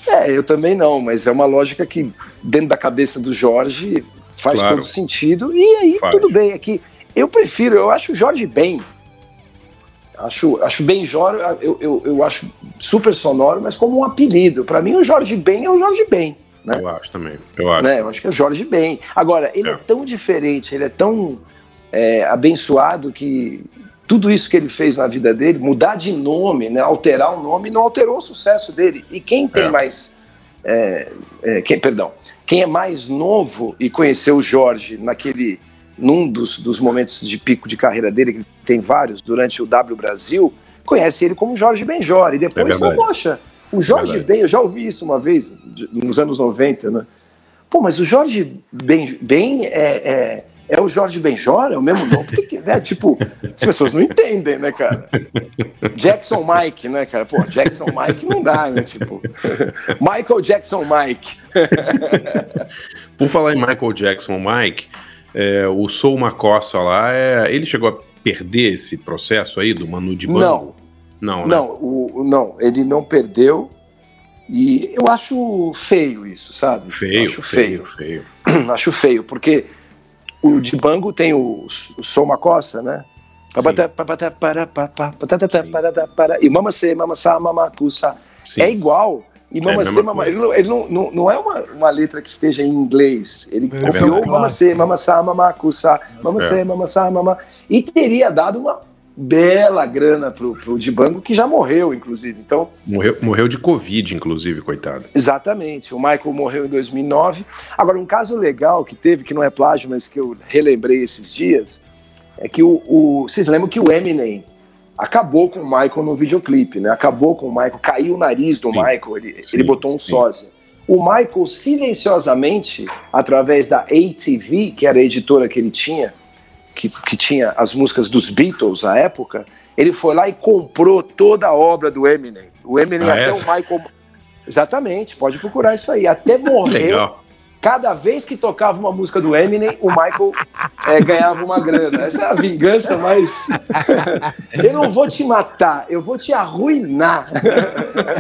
É, eu também não, mas é uma lógica que dentro da cabeça do Jorge faz Claro. todo sentido. E aí Faz. tudo bem, é que eu prefiro, eu acho o Jorge bem. Acho, acho bem Jorge, eu, eu, eu acho super sonoro, mas como um apelido. Para mim, o Jorge Ben é o Jorge Ben. Né? Eu acho também. Eu acho. né? Eu acho que é o Jorge Ben. Agora, ele é, É. tão diferente, ele é tão é, abençoado que tudo isso que ele fez na vida dele, mudar de nome, né, alterar o nome, não alterou o sucesso dele. E quem tem É. mais é, é, quem, perdão, quem é mais novo e conheceu o Jorge naquele num dos, dos momentos de pico de carreira dele, que tem vários, durante o W Brasil, conhece ele como Jorge Benjor. E depois é falou, poxa, o Jorge é Ben, eu já ouvi isso uma vez, nos anos 90, né? Pô, mas o Jorge Ben, ben é, é, é, o Jorge Benjor? É o mesmo nome? Porque, né, tipo, as pessoas não entendem, né, cara? Jackson Mike, né, cara? Pô, Jackson Mike não dá, né? Tipo, Michael Jackson Mike. Por falar em Michael Jackson Mike, é, o Sou Macossa lá, é, ele chegou a perder esse processo aí do Manu de Banco? Não. Não, né? não, o, não, ele não perdeu. E eu acho feio isso, sabe? Feio, acho feio, feio. feio. acho feio, porque o de Bango tem o, o Sou Macossa, né? E mama se, mama sa, mama cusa. É igual, e Mama é Mama. Ele, não, ele não, não, não, é uma, uma letra que esteja em inglês. Ele é copiou Mama C, Mama Sa, Mama Kusa, Mama C, Mama Sa, Mama. E teria dado uma bela grana pro, pro Dibango, que já morreu, inclusive. Então, morreu, morreu de Covid, inclusive, coitado. Exatamente. O Michael morreu em 2009. Agora, um caso legal que teve, que não é plágio, mas que eu relembrei esses dias, é que o, o vocês lembram que o Eminem acabou com o Michael no videoclipe, né? Acabou com o Michael, caiu o nariz do sim, Michael, ele, sim, ele botou um sim. sósia. O Michael, silenciosamente, através da ATV, que era a editora que ele tinha, que, que tinha as músicas dos Beatles à época, ele foi lá e comprou toda a obra do Eminem. O Eminem, ah, até é? o Michael. Exatamente, pode procurar isso aí. Até morrer. Legal cada vez que tocava uma música do Eminem, o Michael é, ganhava uma grana. Essa é a vingança mais. eu não vou te matar, eu vou te arruinar.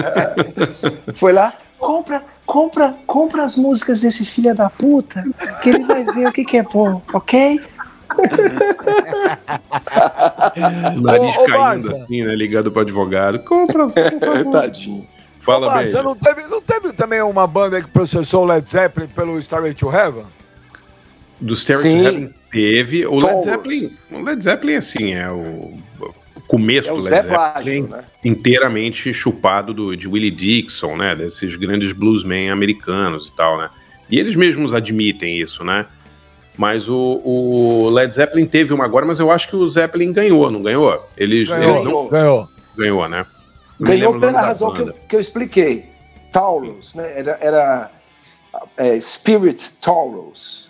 Foi lá, compra, compra, compra as músicas desse filho da puta, que ele vai ver o que, que é bom, ok? o nariz ô, ô, caindo assim, né? Ligado pro advogado. Compra, Tadinho. Fala bem. Você não teve, não teve também uma banda que processou o Led Zeppelin pelo Starway to Heaven? Do Starway to Heaven teve. O Led Zeppelin, o Led Zeppelin, assim, é o, começo é o do Led Zeppelin né? inteiramente chupado do, de Willie Dixon, né? Desses grandes bluesmen americanos e tal, né? E eles mesmos admitem isso, né? Mas o, o, Led Zeppelin teve uma agora, mas eu acho que o Zeppelin ganhou, não ganhou? Eles ganhou, eles não... ganhou. Ganhou, né? Ganhou pela razão que eu, que eu, expliquei. Taurus, né? Era, era é, Spirit Taurus.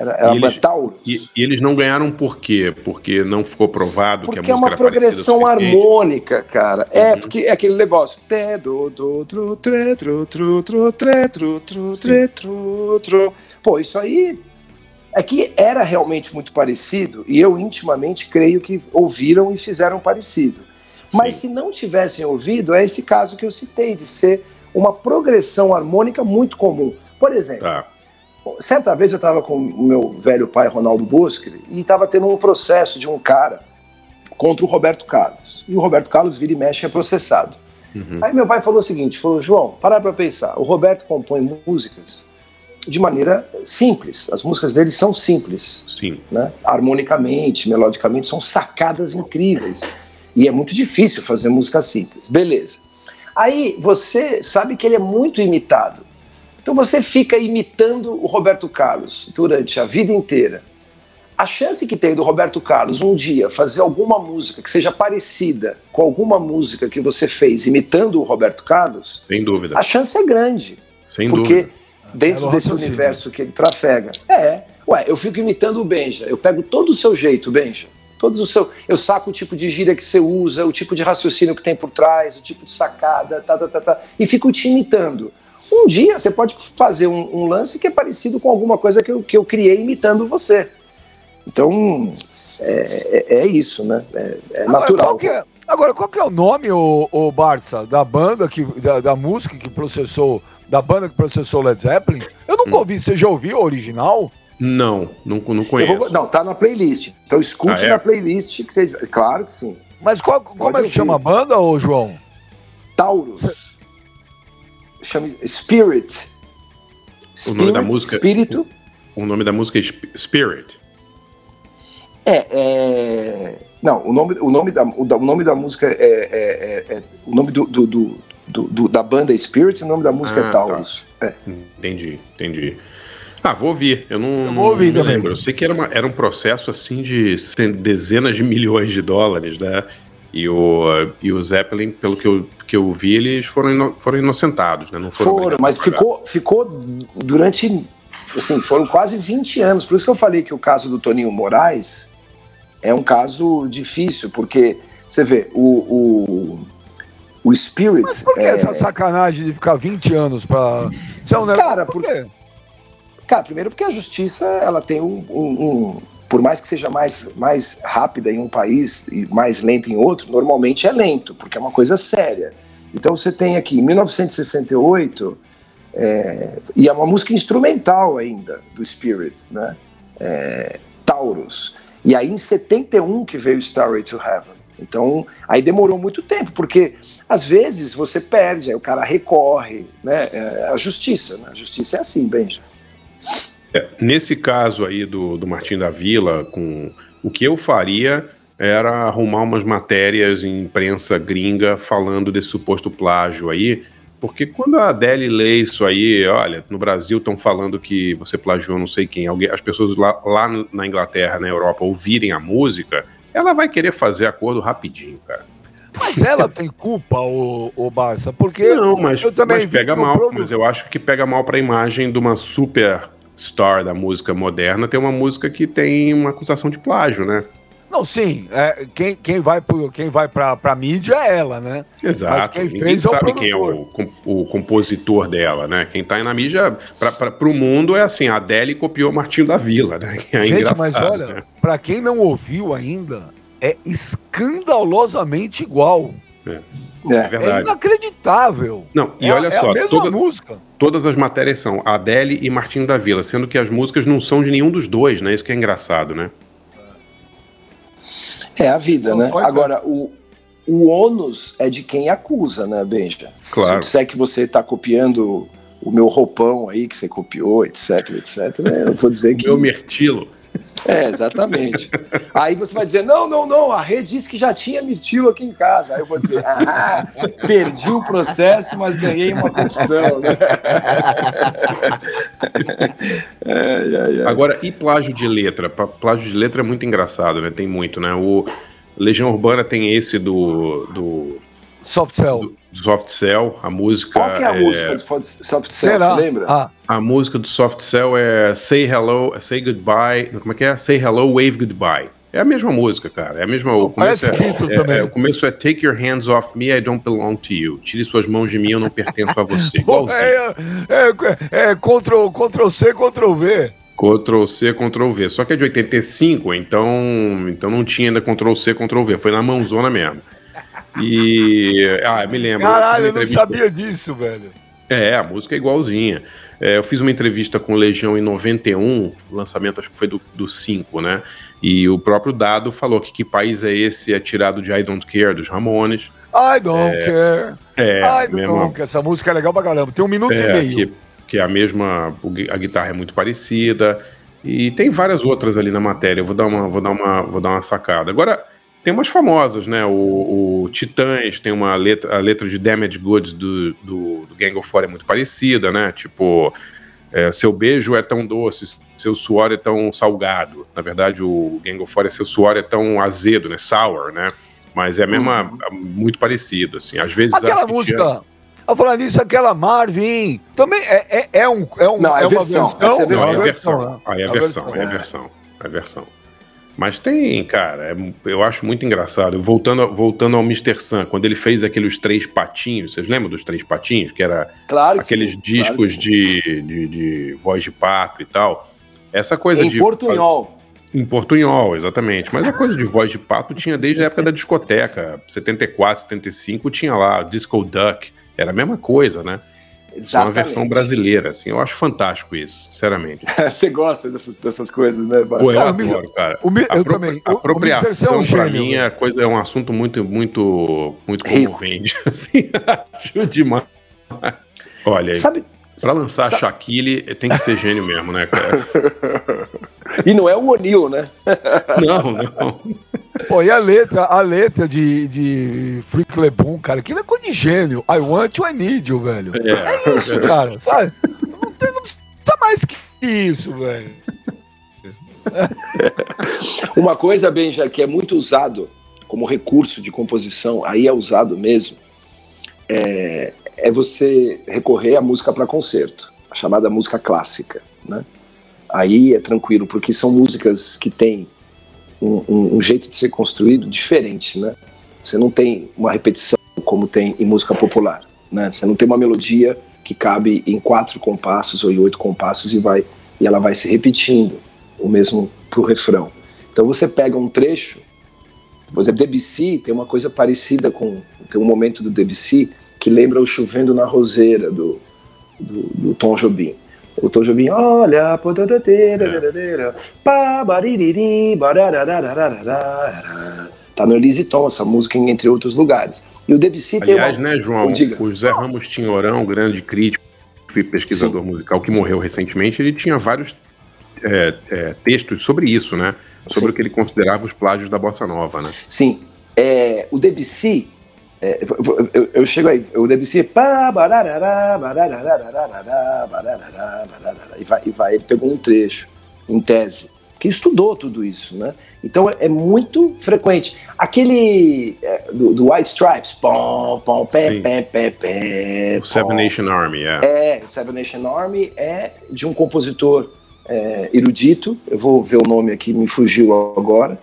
Era, era e eles, Taurus. E, e, eles não ganharam por quê? Porque não ficou provado porque que a música é uma progressão harmônica, cara. É, uhum. porque é aquele negócio. Té, do, do, tru, tre, tru, tru, tru, tre, tru, tru, tre, tru, tru. Pô, isso aí é que era realmente muito parecido e eu intimamente creio que ouviram e fizeram parecido. Mas Sim. se não tivessem ouvido, é esse caso que eu citei, de ser uma progressão harmônica muito comum. Por exemplo, tá. certa vez eu estava com o meu velho pai, Ronaldo Bosque, e estava tendo um processo de um cara contra o Roberto Carlos. E o Roberto Carlos vira e mexe é processado. Uhum. Aí meu pai falou o seguinte, falou, João, para para pensar, o Roberto compõe músicas de maneira simples. As músicas dele são simples. Sim. Né? Harmonicamente, melodicamente, são sacadas incríveis. E é muito difícil fazer música simples. Beleza. Aí você sabe que ele é muito imitado. Então você fica imitando o Roberto Carlos durante a vida inteira. A chance que tem do Roberto Carlos um dia fazer alguma música que seja parecida com alguma música que você fez imitando o Roberto Carlos, sem dúvida. A chance é grande. Sem porque dúvida. dentro é desse universo que ele trafega. É. Ué, eu fico imitando o Benja. Eu pego todo o seu jeito, Benja todos o seu. Eu saco o tipo de gíria que você usa, o tipo de raciocínio que tem por trás, o tipo de sacada, tá, tá, tá, tá, e fico te imitando. Um dia você pode fazer um, um, lance que é parecido com alguma coisa que eu, que eu criei imitando você. Então, é, é, é isso, né? É, é agora, natural. Qual é, agora, qual que é o nome, o, o Barça, da banda, que, da, da música que processou, da banda que processou Led Zeppelin? Eu nunca hum. ouvi, você já ouviu o original? Não, não, não conheço. Vou, não, tá na playlist. Então escute ah, é? na playlist que você. Claro que sim. Mas qual, como é que chama a banda, ô João? Taurus. Chama Spirit. Spirit. O nome da música. Espírito. O, o nome da música é Spirit. É, é. Não, o nome, o nome, da, o, o nome da música é, é, é, é o nome do, do, do, do, da banda Spirit, o nome da música é ah, é Taurus. Tá. É. Entendi, entendi. Ah, vou ouvir. Eu não, eu vou ouvir não me lembro. Eu sei que era, uma, era um processo assim de dezenas de milhões de dólares, né? E o, e o Zeppelin, pelo que eu, que eu vi, eles foram, ino, foram inocentados, né? Não foram, foram mas ficou, ficou durante. Assim, foram quase 20 anos. Por isso que eu falei que o caso do Toninho Moraes é um caso difícil, porque você vê, o, o, o Spirit. Mas por que é... essa sacanagem de ficar 20 anos pra. É um Cara, por quê? Cara, primeiro porque a justiça ela tem um, um, um, por mais que seja mais, mais rápida em um país e mais lenta em outro, normalmente é lento, porque é uma coisa séria. Então você tem aqui, em 1968, é, e é uma música instrumental ainda, do Spirits, né? É, Taurus. E aí em 71 que veio Starry to Heaven. Então, aí demorou muito tempo, porque às vezes você perde, aí o cara recorre, né? É, a justiça, né? A justiça é assim, Benja. É, nesse caso aí do, do Martim da Vila, com o que eu faria era arrumar umas matérias em imprensa gringa falando desse suposto plágio aí, porque quando a Adele lê isso aí, olha, no Brasil estão falando que você plagiou não sei quem, alguém, as pessoas lá, lá na Inglaterra, na Europa, ouvirem a música, ela vai querer fazer acordo rapidinho, cara. Mas ela tem culpa, o, o Barça, porque. Não, mas, eu também mas pega mal, mas eu acho que pega mal para a imagem de uma super star da música moderna ter uma música que tem uma acusação de plágio, né? Não, sim. É, quem, quem vai, pro, quem vai pra, pra mídia é ela, né? Exato. Mas quem Ninguém fez sabe é quem é o, o, compositor dela, né? Quem tá aí na mídia, pra, pra, pro mundo, é assim, a Adele copiou Martinho da Vila, né? É Gente, mas olha, né? pra quem não ouviu ainda, é escandalosamente igual. É. É, é, é inacreditável. Não, e é, olha é só, a mesma toda, música. todas as matérias são Adele e Martinho da Vila, sendo que as músicas não são de nenhum dos dois, né? Isso que é engraçado, né? É a vida, né? Agora, o, o ônus é de quem acusa, né, Benja? Claro. Se eu disser que você está copiando o meu roupão aí que você copiou, etc, etc, né, eu vou dizer que. Meu mirtilo. É, exatamente. Aí você vai dizer: não, não, não, a rede disse que já tinha mirtilo aqui em casa. Aí eu vou dizer: ah, perdi o processo, mas ganhei uma confusão. Né? é, é, é. Agora, e plágio de letra? Plágio de letra é muito engraçado, né? Tem muito, né? O Legião Urbana tem esse do. do Soft Cell. Do, Soft Cell, a música. Qual que é a é... música do Soft Cell? Será? Você lembra? Ah. A música do Soft Cell é Say Hello, Say Goodbye. Como é que é? Say Hello, Wave Goodbye. É a mesma música, cara. É a mesma. O começo, é, é, é, o começo é Take your hands off me, I don't belong to you. Tire suas mãos de mim, eu não pertenço a você. é, é, é Ctrl, Ctrl C, Ctrl V. Ctrl C, Ctrl V. Só que é de 85, então, então não tinha ainda Ctrl C, Ctrl V. Foi na mãozona mesmo. E. Ah, me lembro. Caralho, eu não sabia disso, velho. É, a música é igualzinha. É, eu fiz uma entrevista com Legião em 91, lançamento acho que foi do, 5, né? E o próprio Dado falou que que país é esse? É tirado de I Don't Care, dos Ramones. I Don't é, Care. É, I Don't Care. Essa música é legal pra caramba. Tem um minuto é, e meio. Que, que é a mesma. A guitarra é muito parecida. E tem várias outras ali na matéria. Eu vou dar uma, vou dar uma, vou dar uma sacada. Agora, tem umas famosas, né? O, o Titãs tem uma letra, a letra de Damage Goods do, do, do Gang of Four é muito parecida, né? Tipo, é, seu beijo é tão doce, seu suor é tão salgado. Na verdade, o Gang of Four é seu suor é tão azedo, né? Sour, né? Mas é mesmo uhum. muito parecido, assim. Às vezes. Aquela música. Eu falando nisso, aquela Marvin também é, é, é um, é, um, Não, é, é versão, uma versão. É, Não, é a versão. Aí é a versão, é a versão. É a versão. Mas tem, cara, é, eu acho muito engraçado. Voltando, voltando ao Mr. Sun, quando ele fez aqueles três patinhos, vocês lembram dos três patinhos? Que era claro que aqueles sim, discos claro de, de, de, voz de pato e tal. Essa coisa em de. Em portunhol. Em portunhol, exatamente. Mas a coisa de voz de pato tinha desde a época da discoteca. 74, 75 tinha lá, Disco Duck. Era a mesma coisa, né? Exatamente. É uma versão brasileira, assim. Eu acho fantástico isso, sinceramente. Você gosta dessas, dessas coisas, né, Pô, eu adoro, cara. O, eu Apro também. Apropriação, para é mim, é, coisa, é um assunto muito, muito, muito comovente. Assim, acho demais. Olha aí. Sabe, Pra lançar Sa Shaquille tem que ser gênio mesmo, né, cara? E não é o O'Neill, né? Não, não. Pô, e a letra, a letra de, de Freak Lebon, cara, aquilo é coisa de gênio. I want you, I need you, velho. É, é isso, cara, sabe? Não, tem, não precisa mais que isso, velho. Uma coisa, Benja, que é muito usado como recurso de composição, aí é usado mesmo, é, é você recorrer à música para concerto, a chamada música clássica, né? Aí é tranquilo, porque são músicas que têm um, um, um, jeito de ser construído diferente, né? Você não tem uma repetição como tem em música popular, né? Você não tem uma melodia que cabe em quatro compassos ou em oito compassos e vai e ela vai se repetindo o mesmo pro refrão. Então você pega um trecho, por exemplo, Debussy tem uma coisa parecida com tem um momento do Debussy que lembra o chovendo na roseira do, do, do Tom Jobim. O Tom Jobim, olha, tá no Elise Tom, essa música, entre outros lugares. E o Debussy Aliás, tem uma... né, João, o José Ramos Tinhorão, grande crítico, pesquisador Sim. musical que Sim. morreu recentemente, ele tinha vários é, é, textos sobre isso, né? Sobre Sim. o que ele considerava os plágios da bossa nova, né? Sim. É, o Debussy, é, eu, eu, eu, chego aí, o Debussy, pá, bararará, bararará, bararará, e vai, e vai, ele pegou um trecho, em tese, que estudou tudo isso, né? Então é, é muito frequente. Aquele é, do, do, White Stripes, pom, pom, pé, pé, pé, pé. O Seven Nation Army, é. É, Seven Nation Army é de um compositor é, erudito, eu vou ver o nome aqui, me fugiu agora,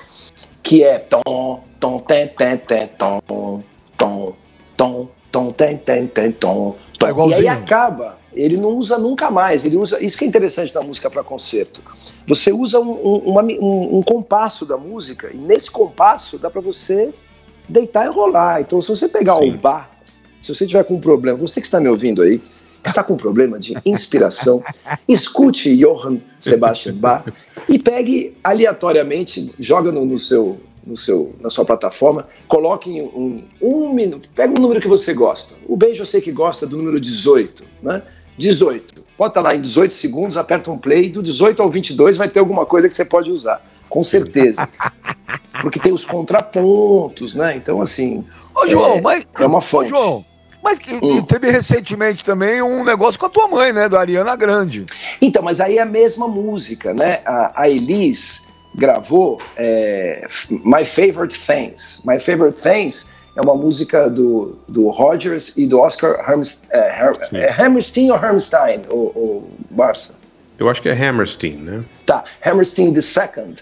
que é tom, tom, tem, tem, tem, tom, tom, tom, tom, tem, tem, tem, tom, tom. E aí acaba, ele não usa nunca mais, ele usa, isso que é interessante da música para concerto, você usa um, um, uma, um, um compasso da música, e nesse compasso dá para você deitar e rolar, então se você pegar Sim. o bar, se você tiver com um problema, você que está me ouvindo aí, está com um problema de inspiração, escute Johann Sebastian Bach e pegue aleatoriamente, joga no, no seu, no seu, na sua plataforma, coloque um, um minuto, pega um número que você gosta. O beijo eu sei que gosta do número 18, né? 18. Bota lá em 18 segundos, aperta um play, do 18 ao 22 vai ter alguma coisa que você pode usar, com certeza. Porque tem os contrapontos, né? Então, assim. Ô, João, é, mas. É uma fonte. Ô, João, mas hum. teve recentemente também um negócio com a tua mãe, né? Da Ariana Grande. Então, mas aí é a mesma música, né? A, a Elis gravou é, My Favorite Things. My Favorite Things é uma música do, do Rogers e do Oscar Hermst, é, Her, é Hammerstein ou Hermstein, o, o Barça? Eu acho que é Hammerstein, né? Tá, Hammerstein the Second.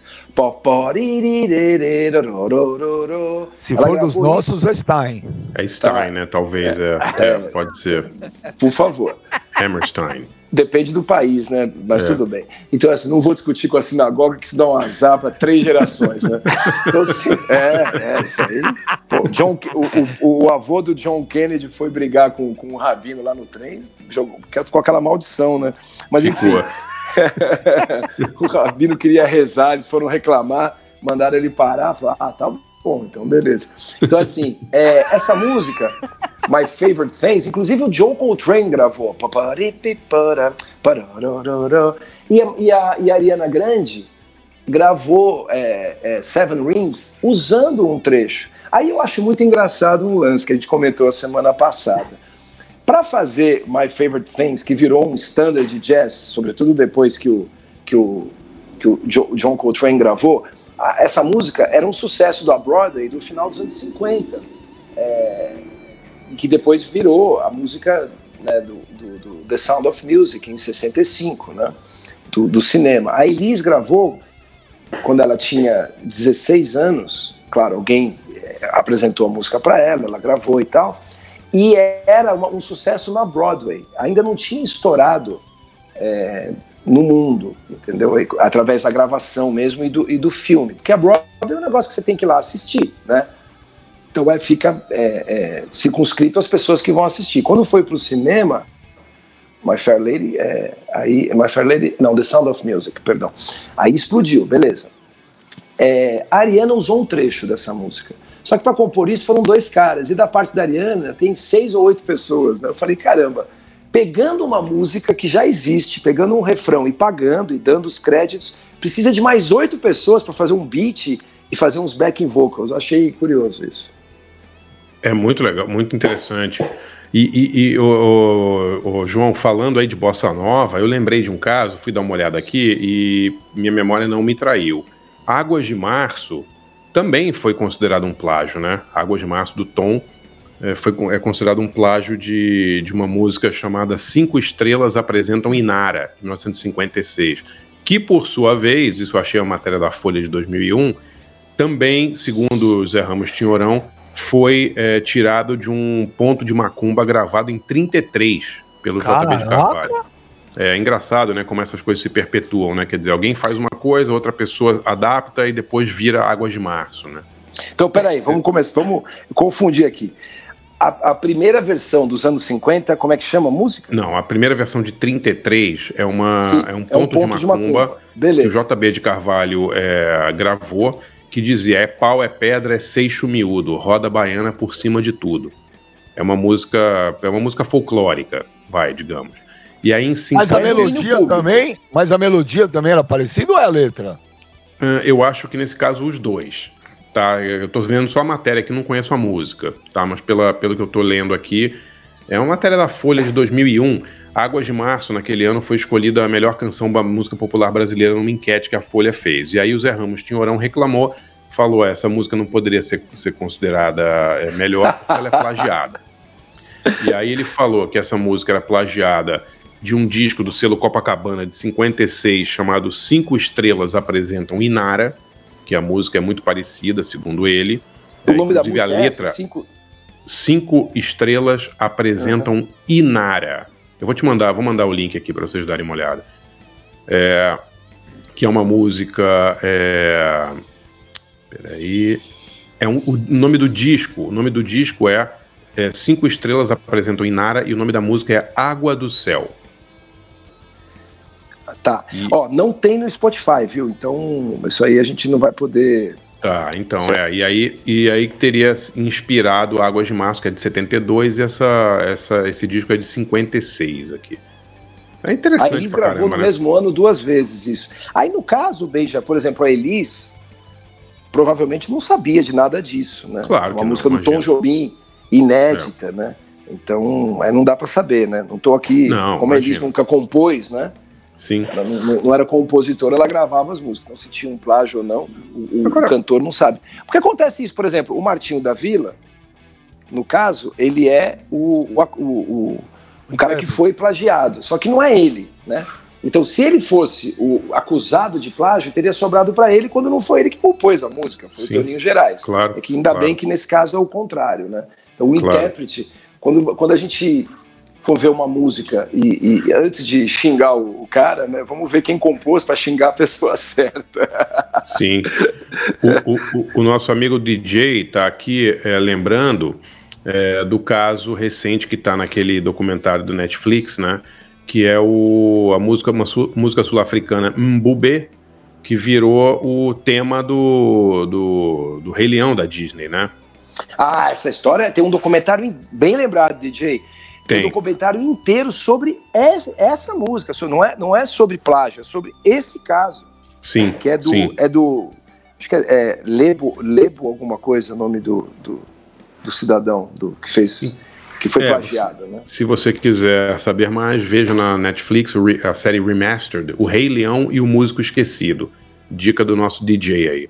Se Ela for dos nossos, é Stein. É Stein, tá. né? Talvez, é. é. é. Pode ser. Por favor. Hammerstein. Depende do país, né? Mas é. tudo bem. Então, assim, não vou discutir com a sinagoga que isso dá um azar para três gerações, né? Então, assim, é, é, isso aí. Pô, John, o, o, o, avô do John Kennedy foi brigar com, com o Rabino lá no trem, jogou, com aquela maldição, né? Mas enfim. o Rabino queria rezar, eles foram reclamar, mandaram ele parar, falaram, ah, tá bom, então beleza. Então, assim, é, essa música, My Favorite Things, inclusive o Joe Coltrane gravou. E a, e a, e a Ariana Grande gravou é, é, Seven Rings usando um trecho. Aí eu acho muito engraçado um lance que a gente comentou a semana passada. Para fazer My Favorite Things, que virou um standard de jazz, sobretudo depois que o, que o, que o John Coltrane gravou, essa música era um sucesso da Broadway do final dos anos 50, é, que depois virou a música né, do, do, do, The Sound of Music, em 65, né, do, do cinema. A Elise gravou quando ela tinha 16 anos, claro, alguém é, apresentou a música para ela, ela gravou e tal, e era um sucesso na Broadway. Ainda não tinha estourado é, no mundo, entendeu? Através da gravação mesmo e do, e do filme. Porque a Broadway é um negócio que você tem que ir lá assistir, né? Então é, fica é, é, circunscrito às pessoas que vão assistir. Quando foi para o cinema, My Fair Lady, é, aí, My Fair Lady, não, The Sound of Music, perdão. Aí explodiu, beleza. É, a Ariana usou um trecho dessa música. Só que para compor isso foram dois caras. E da parte da Ariana tem seis ou oito pessoas. Né? Eu falei, caramba, pegando uma música que já existe, pegando um refrão e pagando e dando os créditos, precisa de mais oito pessoas para fazer um beat e fazer uns backing vocals. Achei curioso isso. É muito legal, muito interessante. E, e, e o, o, o, João, falando aí de bossa nova, eu lembrei de um caso, fui dar uma olhada aqui e minha memória não me traiu. Águas de Março também foi considerado um plágio, né? Águas de Março do Tom é, foi, é considerado um plágio de, de uma música chamada Cinco Estrelas Apresentam Inara, de 1956, que por sua vez, isso eu achei a matéria da Folha de 2001, também, segundo Zé Ramos Tinhorão, foi é, tirado de um ponto de macumba gravado em 33 pelo JB de Carvalho. É engraçado, né, como essas coisas se perpetuam, né? Quer dizer, alguém faz uma coisa, outra pessoa adapta e depois vira Águas de Março, né? Então, peraí, vamos começar, vamos confundir aqui. A, a, primeira versão dos anos 50, como é que chama a música? Não, a primeira versão de 33 é, uma, Sim, é, um, ponto é um ponto de macumba, de macumba que o JB de Carvalho é, gravou, que dizia: é pau, é pedra, é seixo miúdo, roda baiana por cima de tudo. É uma música, é uma música folclórica, vai, digamos. E aí em 50, Mas a melodia também, mas a melodia também era parecida ou é a letra? Eu acho que nesse caso os dois tá? Eu tô vendo só a matéria que não conheço a música, tá? Mas pela, pelo que eu tô lendo aqui, é uma matéria da Folha de 2001. Águas de Março, naquele ano, foi escolhida a melhor canção da música popular brasileira numa enquete que a Folha fez. E aí o Zé Ramos Tinhorão reclamou, falou: essa música não poderia ser, ser considerada é, melhor porque ela é plagiada. e aí ele falou que essa música era plagiada de um disco do selo Copacabana de 56 chamado Cinco Estrelas Apresentam Inara, que a música é muito parecida, segundo ele. O nome da música a é letra, é cinco... cinco estrelas apresentam uhum. Inara. Eu vou te mandar, vou mandar o link aqui para vocês darem uma olhada. É, que é uma música. É, peraí. É um, o nome do disco. O nome do disco é, é Cinco Estrelas Apresentam Inara e o nome da música é Água do Céu. Tá. E... Ó, não tem no Spotify, viu? Então, isso aí a gente não vai poder. Tá, então, certo. é. E aí, e aí teria inspirado Águas de Março, que é de 72, e essa, essa, esse disco é de 56 aqui. É interessante. A Elis gravou caramba, no né? mesmo ano duas vezes isso. Aí, no caso, Beija, por exemplo, a Elis provavelmente não sabia de nada disso, né? Claro. Uma música não, do Tom Jobim, inédita, é. né? Então, aí não dá para saber, né? Não tô aqui, não, como a Elis nunca compôs, né? Sim. Ela não, não, era compositora, ela gravava as músicas. Então, se tinha um plágio ou não, o, o Agora... cantor não sabe. Porque acontece isso, por exemplo, o Martinho da Vila, no caso, ele é o, o, o, o cara que foi plagiado. Só que não é ele, né? Então, se ele fosse o acusado de plágio, teria sobrado para ele quando não foi ele que compôs a música, foi Sim, o Toninho Gerais. Claro. É que ainda claro. bem que nesse caso é o contrário, né? Então, o claro. intérprete, quando, quando a gente for ver uma música e, e antes de xingar o, o, cara, né, vamos ver quem compôs para xingar a pessoa certa. Sim. O, o, o nosso amigo DJ está aqui é, lembrando é, do caso recente que está naquele documentário do Netflix, né? Que é o, a música, uma su, música sul-africana Mbube, que virou o tema do, do, do Rei Leão da Disney, né? Ah, essa história tem um documentário bem lembrado, DJ tem. um documentário inteiro sobre essa música. Não é, não é sobre plágio, é sobre esse caso. Sim. Que é do. Sim. É do acho que é, é Lebo, Lebo alguma coisa, o nome do, do, do cidadão do, que fez. Que foi é, plagiado, né? Se você quiser saber mais, veja na Netflix a série Remastered, O Rei Leão e o Músico Esquecido. Dica do nosso DJ aí.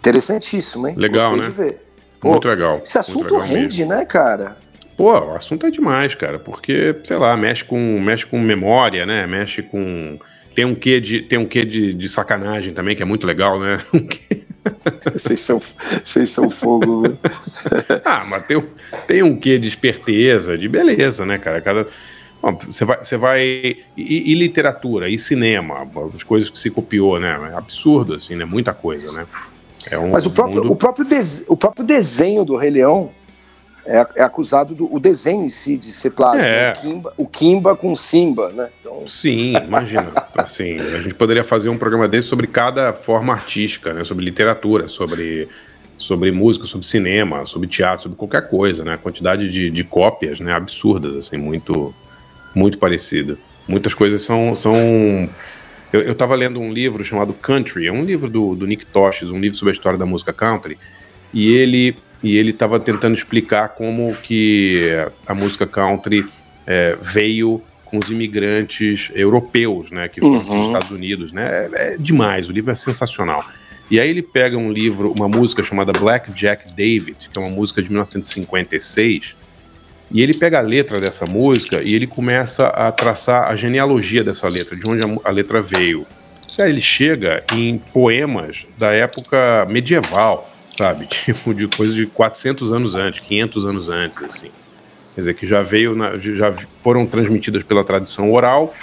Interessantíssimo, hein? Legal, Gostei né? Pô, muito legal. Esse assunto legal rende, mesmo. né, cara? Pô, o assunto é demais, cara, porque, sei lá, mexe com, mexe com memória, né? Mexe com. Tem um quê de, tem um quê de, de sacanagem também, que é muito legal, né? Vocês são, vocês são fogo. ah, mas tem, tem um quê de esperteza, de beleza, né, cara? Cada, você vai. Você vai e, e, literatura, e cinema, as coisas que se copiou, né? É absurdo, assim, né? Muita coisa, né? É um Mas o próprio, mundo... o, próprio o próprio desenho do Rei Leão é, é acusado do o desenho em si de ser plágio. É. Né? O, Kimba, o Kimba com Simba, né? Então... Sim, imagina. assim, a gente poderia fazer um programa desse sobre cada forma artística, né? Sobre literatura, sobre, sobre música, sobre cinema, sobre teatro, sobre qualquer coisa, né? A quantidade de, de cópias, né? Absurdas, assim, muito, muito parecida. Muitas coisas são, são Eu estava lendo um livro chamado Country, é um livro do, do Nick Tosches, um livro sobre a história da música country, e ele e ele estava tentando explicar como que a música country é, veio com os imigrantes europeus, né, que foram uhum. dos Estados Unidos, né, é, é, demais, o livro é sensacional. E aí ele pega um livro, uma música chamada Black Jack David, que é uma música de 1956, e ele pega a letra dessa música e ele começa a traçar a genealogia dessa letra, de onde a, a letra veio. Aí ele chega em poemas da época medieval, sabe? Tipo, de coisa de 400 anos antes, 500 anos antes, assim. Quer dizer, que já veio, na, já foram transmitidas pela tradição oral,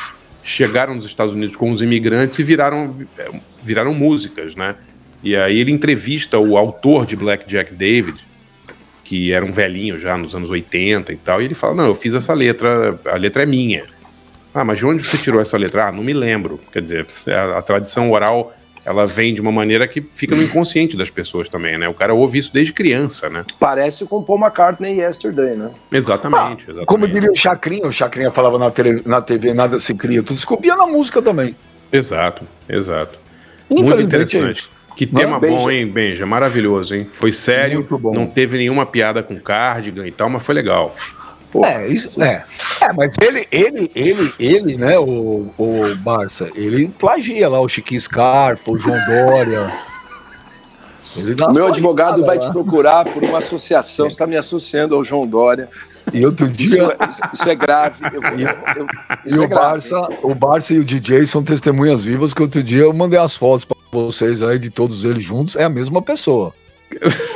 chegaram nos Estados Unidos com os imigrantes e viraram, viraram músicas, né? E aí ele entrevista o autor de Black Jack David, que era um velhinho já nos anos 80 e tal, e ele fala: Não, eu fiz essa letra, a letra é minha. Ah, mas de onde você tirou essa letra? Ah, não me lembro. Quer dizer, a, a tradição oral ela vem de uma maneira que fica no inconsciente das pessoas também, né? O cara ouve isso desde criança, né? Parece com Paul McCartney Yesterday, né? Exatamente, ah, exatamente. Como diria o Chacrinha, o Chacrinha falava na, tele, na TV, nada se cria, tudo se copia na música também. Exato, exato. Muito interessante. Que tema não, bom, hein, Benja? Maravilhoso, hein? Foi sério, não teve nenhuma piada com cardigan e tal, mas foi legal. Pô, é, isso, é. É, mas ele, ele, ele, ele, né, o, o Barça, ele plagia lá o Chiquinho Scarpa, o João Dória. o meu advogado vai lá. te procurar por uma associação, você está me associando ao João Dória. E outro dia. Isso é, isso é grave. Eu, eu, eu, e o, é Barça, o Barça e o DJ são testemunhas vivas que outro dia eu mandei as fotos para vocês aí de todos eles juntos. É a mesma pessoa.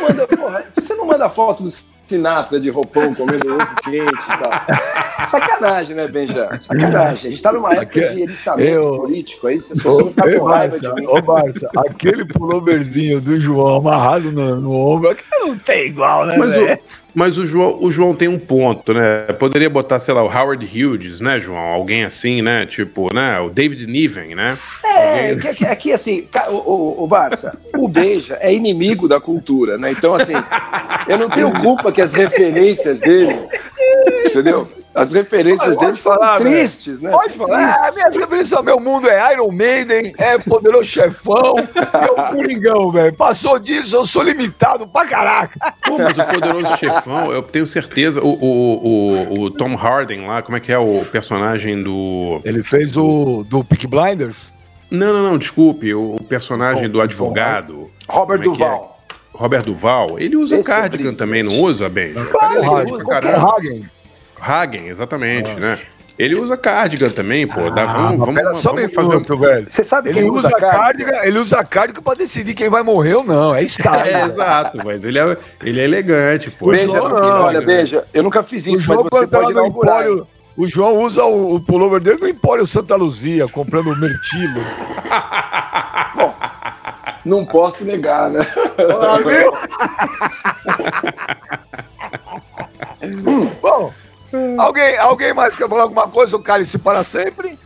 Manda, porra, você não manda foto do Sinatra de roupão comendo ovo quente e tal. Sacanagem, né, Benja? Sacanagem. A gente tá numa época de eriçamento eu, político, aí você só não tá com raiva de mim. Ô, Barça, aquele pulloverzinho do João amarrado no, no ombro, aquele não tem igual, né, Mas o, mas o João, o João tem um ponto, né? Poderia botar, sei lá, o Howard Hughes, né, João? Alguém assim, né? Tipo, né? O David Niven, né? É, Alguém... que, que, assim, o, o, o Barça, o Beija é inimigo da cultura, né? Então, assim, eu não tenho culpa que as referências dele, entendeu? As referências dele são tristes, né? Pode falar. Ah, a minha referência, meu mundo é Iron Maiden, é Poderoso Chefão, é o Coringão, velho. Passou disso, eu sou limitado pra caraca. Pô, mas o Poderoso Chefão, eu tenho certeza, o, o, o, o, Tom Harden lá, como é que é o personagem do... Ele fez o do Peak Blinders? Não, não, não, desculpe, o personagem do advogado... Robert é Duval. É? Robert Duval, ele usa Esse é cardigan é também, não usa, bem? Claro, ele usa, Hagen. Hagen, exatamente, ah. né? Ele usa cardigan também, pô. Dá, ah, vamos, vamos, só vamos fazer um... velho. Você sabe ele usa, usa cardigan? Ele usa cardigan pra decidir quem vai morrer ou não. É style. É, exato, mas ele é, ele é elegante, pô. Beija, não, não, olha, beija. Eu nunca fiz isso, mas você pode um empório, O João usa o, o pullover dele no Empório Santa Luzia, comprando mirtilo. Bom, não posso negar, né? Ah, viu? Bom, alguém, alguém mais quer falar alguma coisa? O cálice para sempre?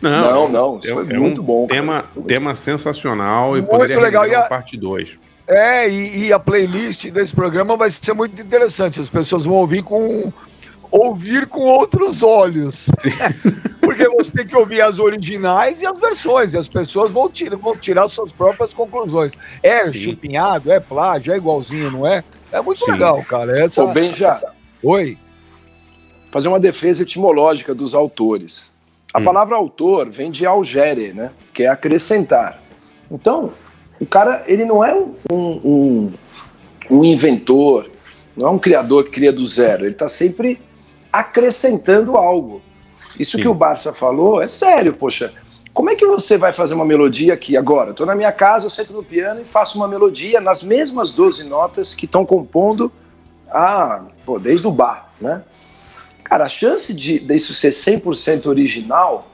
Não, não, não isso é, foi é muito um bom. Tema, tema sensacional e muito legal. E a parte 2. É, e, e, a playlist desse programa vai ser muito interessante. As pessoas vão ouvir com ouvir com outros olhos. Porque você tem que ouvir as originais e as versões, e as pessoas vão, tirar, vão tirar suas próprias conclusões. É Sim. chupinhado, é plágio, é igualzinho, não é? É muito Sim. legal, cara. Essa, Ô, Benja, essa... Oi. Fazer uma defesa etimológica dos autores. A hum. palavra autor vem de algere, né? Que é acrescentar. Então, o cara, ele não é um, um, um inventor, não é um criador que cria do zero. Ele está sempre acrescentando algo. Isso Sim. que o Barça falou é sério, poxa. Como é que você vai fazer uma melodia aqui agora? Estou na minha casa, eu sento no piano e faço uma melodia nas mesmas 12 notas que estão compondo a, pô, desde o bar, né? Cara, a chance de disso ser 100% original,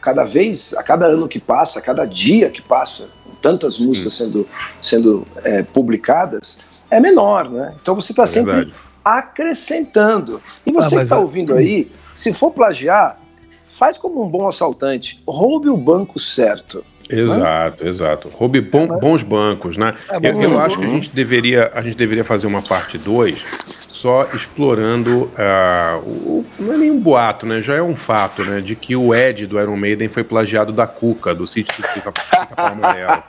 cada vez, a cada ano que passa, a cada dia que passa, tantas músicas sendo, sendo é, publicadas, é menor, né? Então você está é sempre verdade acrescentando. E você ah, que está ouvindo aí, se for plagiar, faz como um bom assaltante, roube o banco certo. Exato, né? exato. Roube bom, bons bancos, né? É, eu, eu acho que a gente deveria, a gente deveria fazer uma parte 2 só explorando uh, o, não é nem um boato, né? Já é um fato, né? De que o Ed do Iron Maiden foi plagiado da Cuca, do sítio do Pica-Pau Amarelo.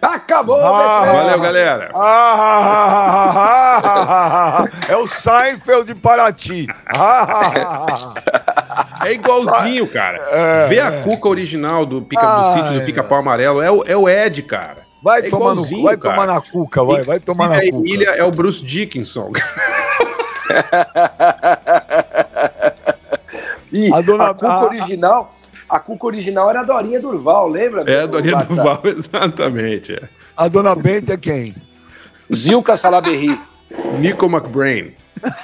Acabou! Ah, valeu, galera! Ah, é o Seinfeld de Paraty. É igualzinho, cara. É, Vê a é. cuca original do, pica, do sítio do Pica-Pau Amarelo. É o, é o Ed, cara. Vai, é tomar, no, vai tomar na cuca, vai, vai tomar na cuca. A Emília é o Bruce Dickinson. e a, dona, a cuca original a cuca original era a Dorinha Durval, lembra? É, a Dorinha Durval, exatamente. É. A dona Benta é quem? Zilka Salaberry. Nico McBrain.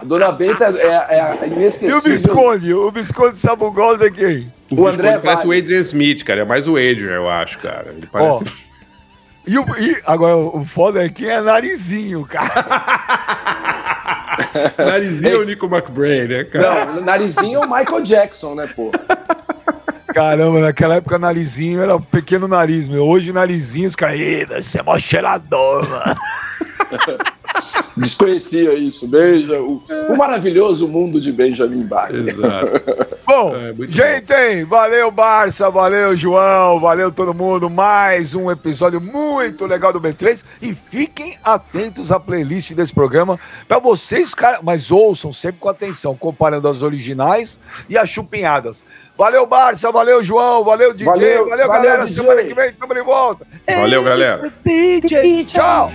A dona Benta é, é a inesquecível. E o Visconde? O Visconde Sabugosa é quem? O, o André Parece vale. o Adrian Smith, cara. É mais o Adrian, eu acho, cara. Ele parece... Oh. E, o, e agora, o foda é quem é narizinho, cara. narizinho é o Nico McBrain, né, cara? Não, narizinho é o Michael Jackson, né, pô? Caramba, naquela época narizinho era um pequeno nariz, meu. Hoje narizinho, os caras, você é mó cheirador, mano. Desconhecia isso. Beija o, o, maravilhoso mundo de Benjamin Bach. Exato. bom, é, gente, bom. valeu Barça, valeu João, valeu todo mundo. Mais um episódio muito legal do B3 e fiquem atentos à playlist desse programa para vocês, cara, mas ouçam sempre com atenção, comparando as originais e as chupinhadas. Valeu Barça, valeu João, valeu DJ, valeu, valeu, valeu galera. DJ. Semana que vem estamos de volta. Valeu, galera. DJ. Tchau.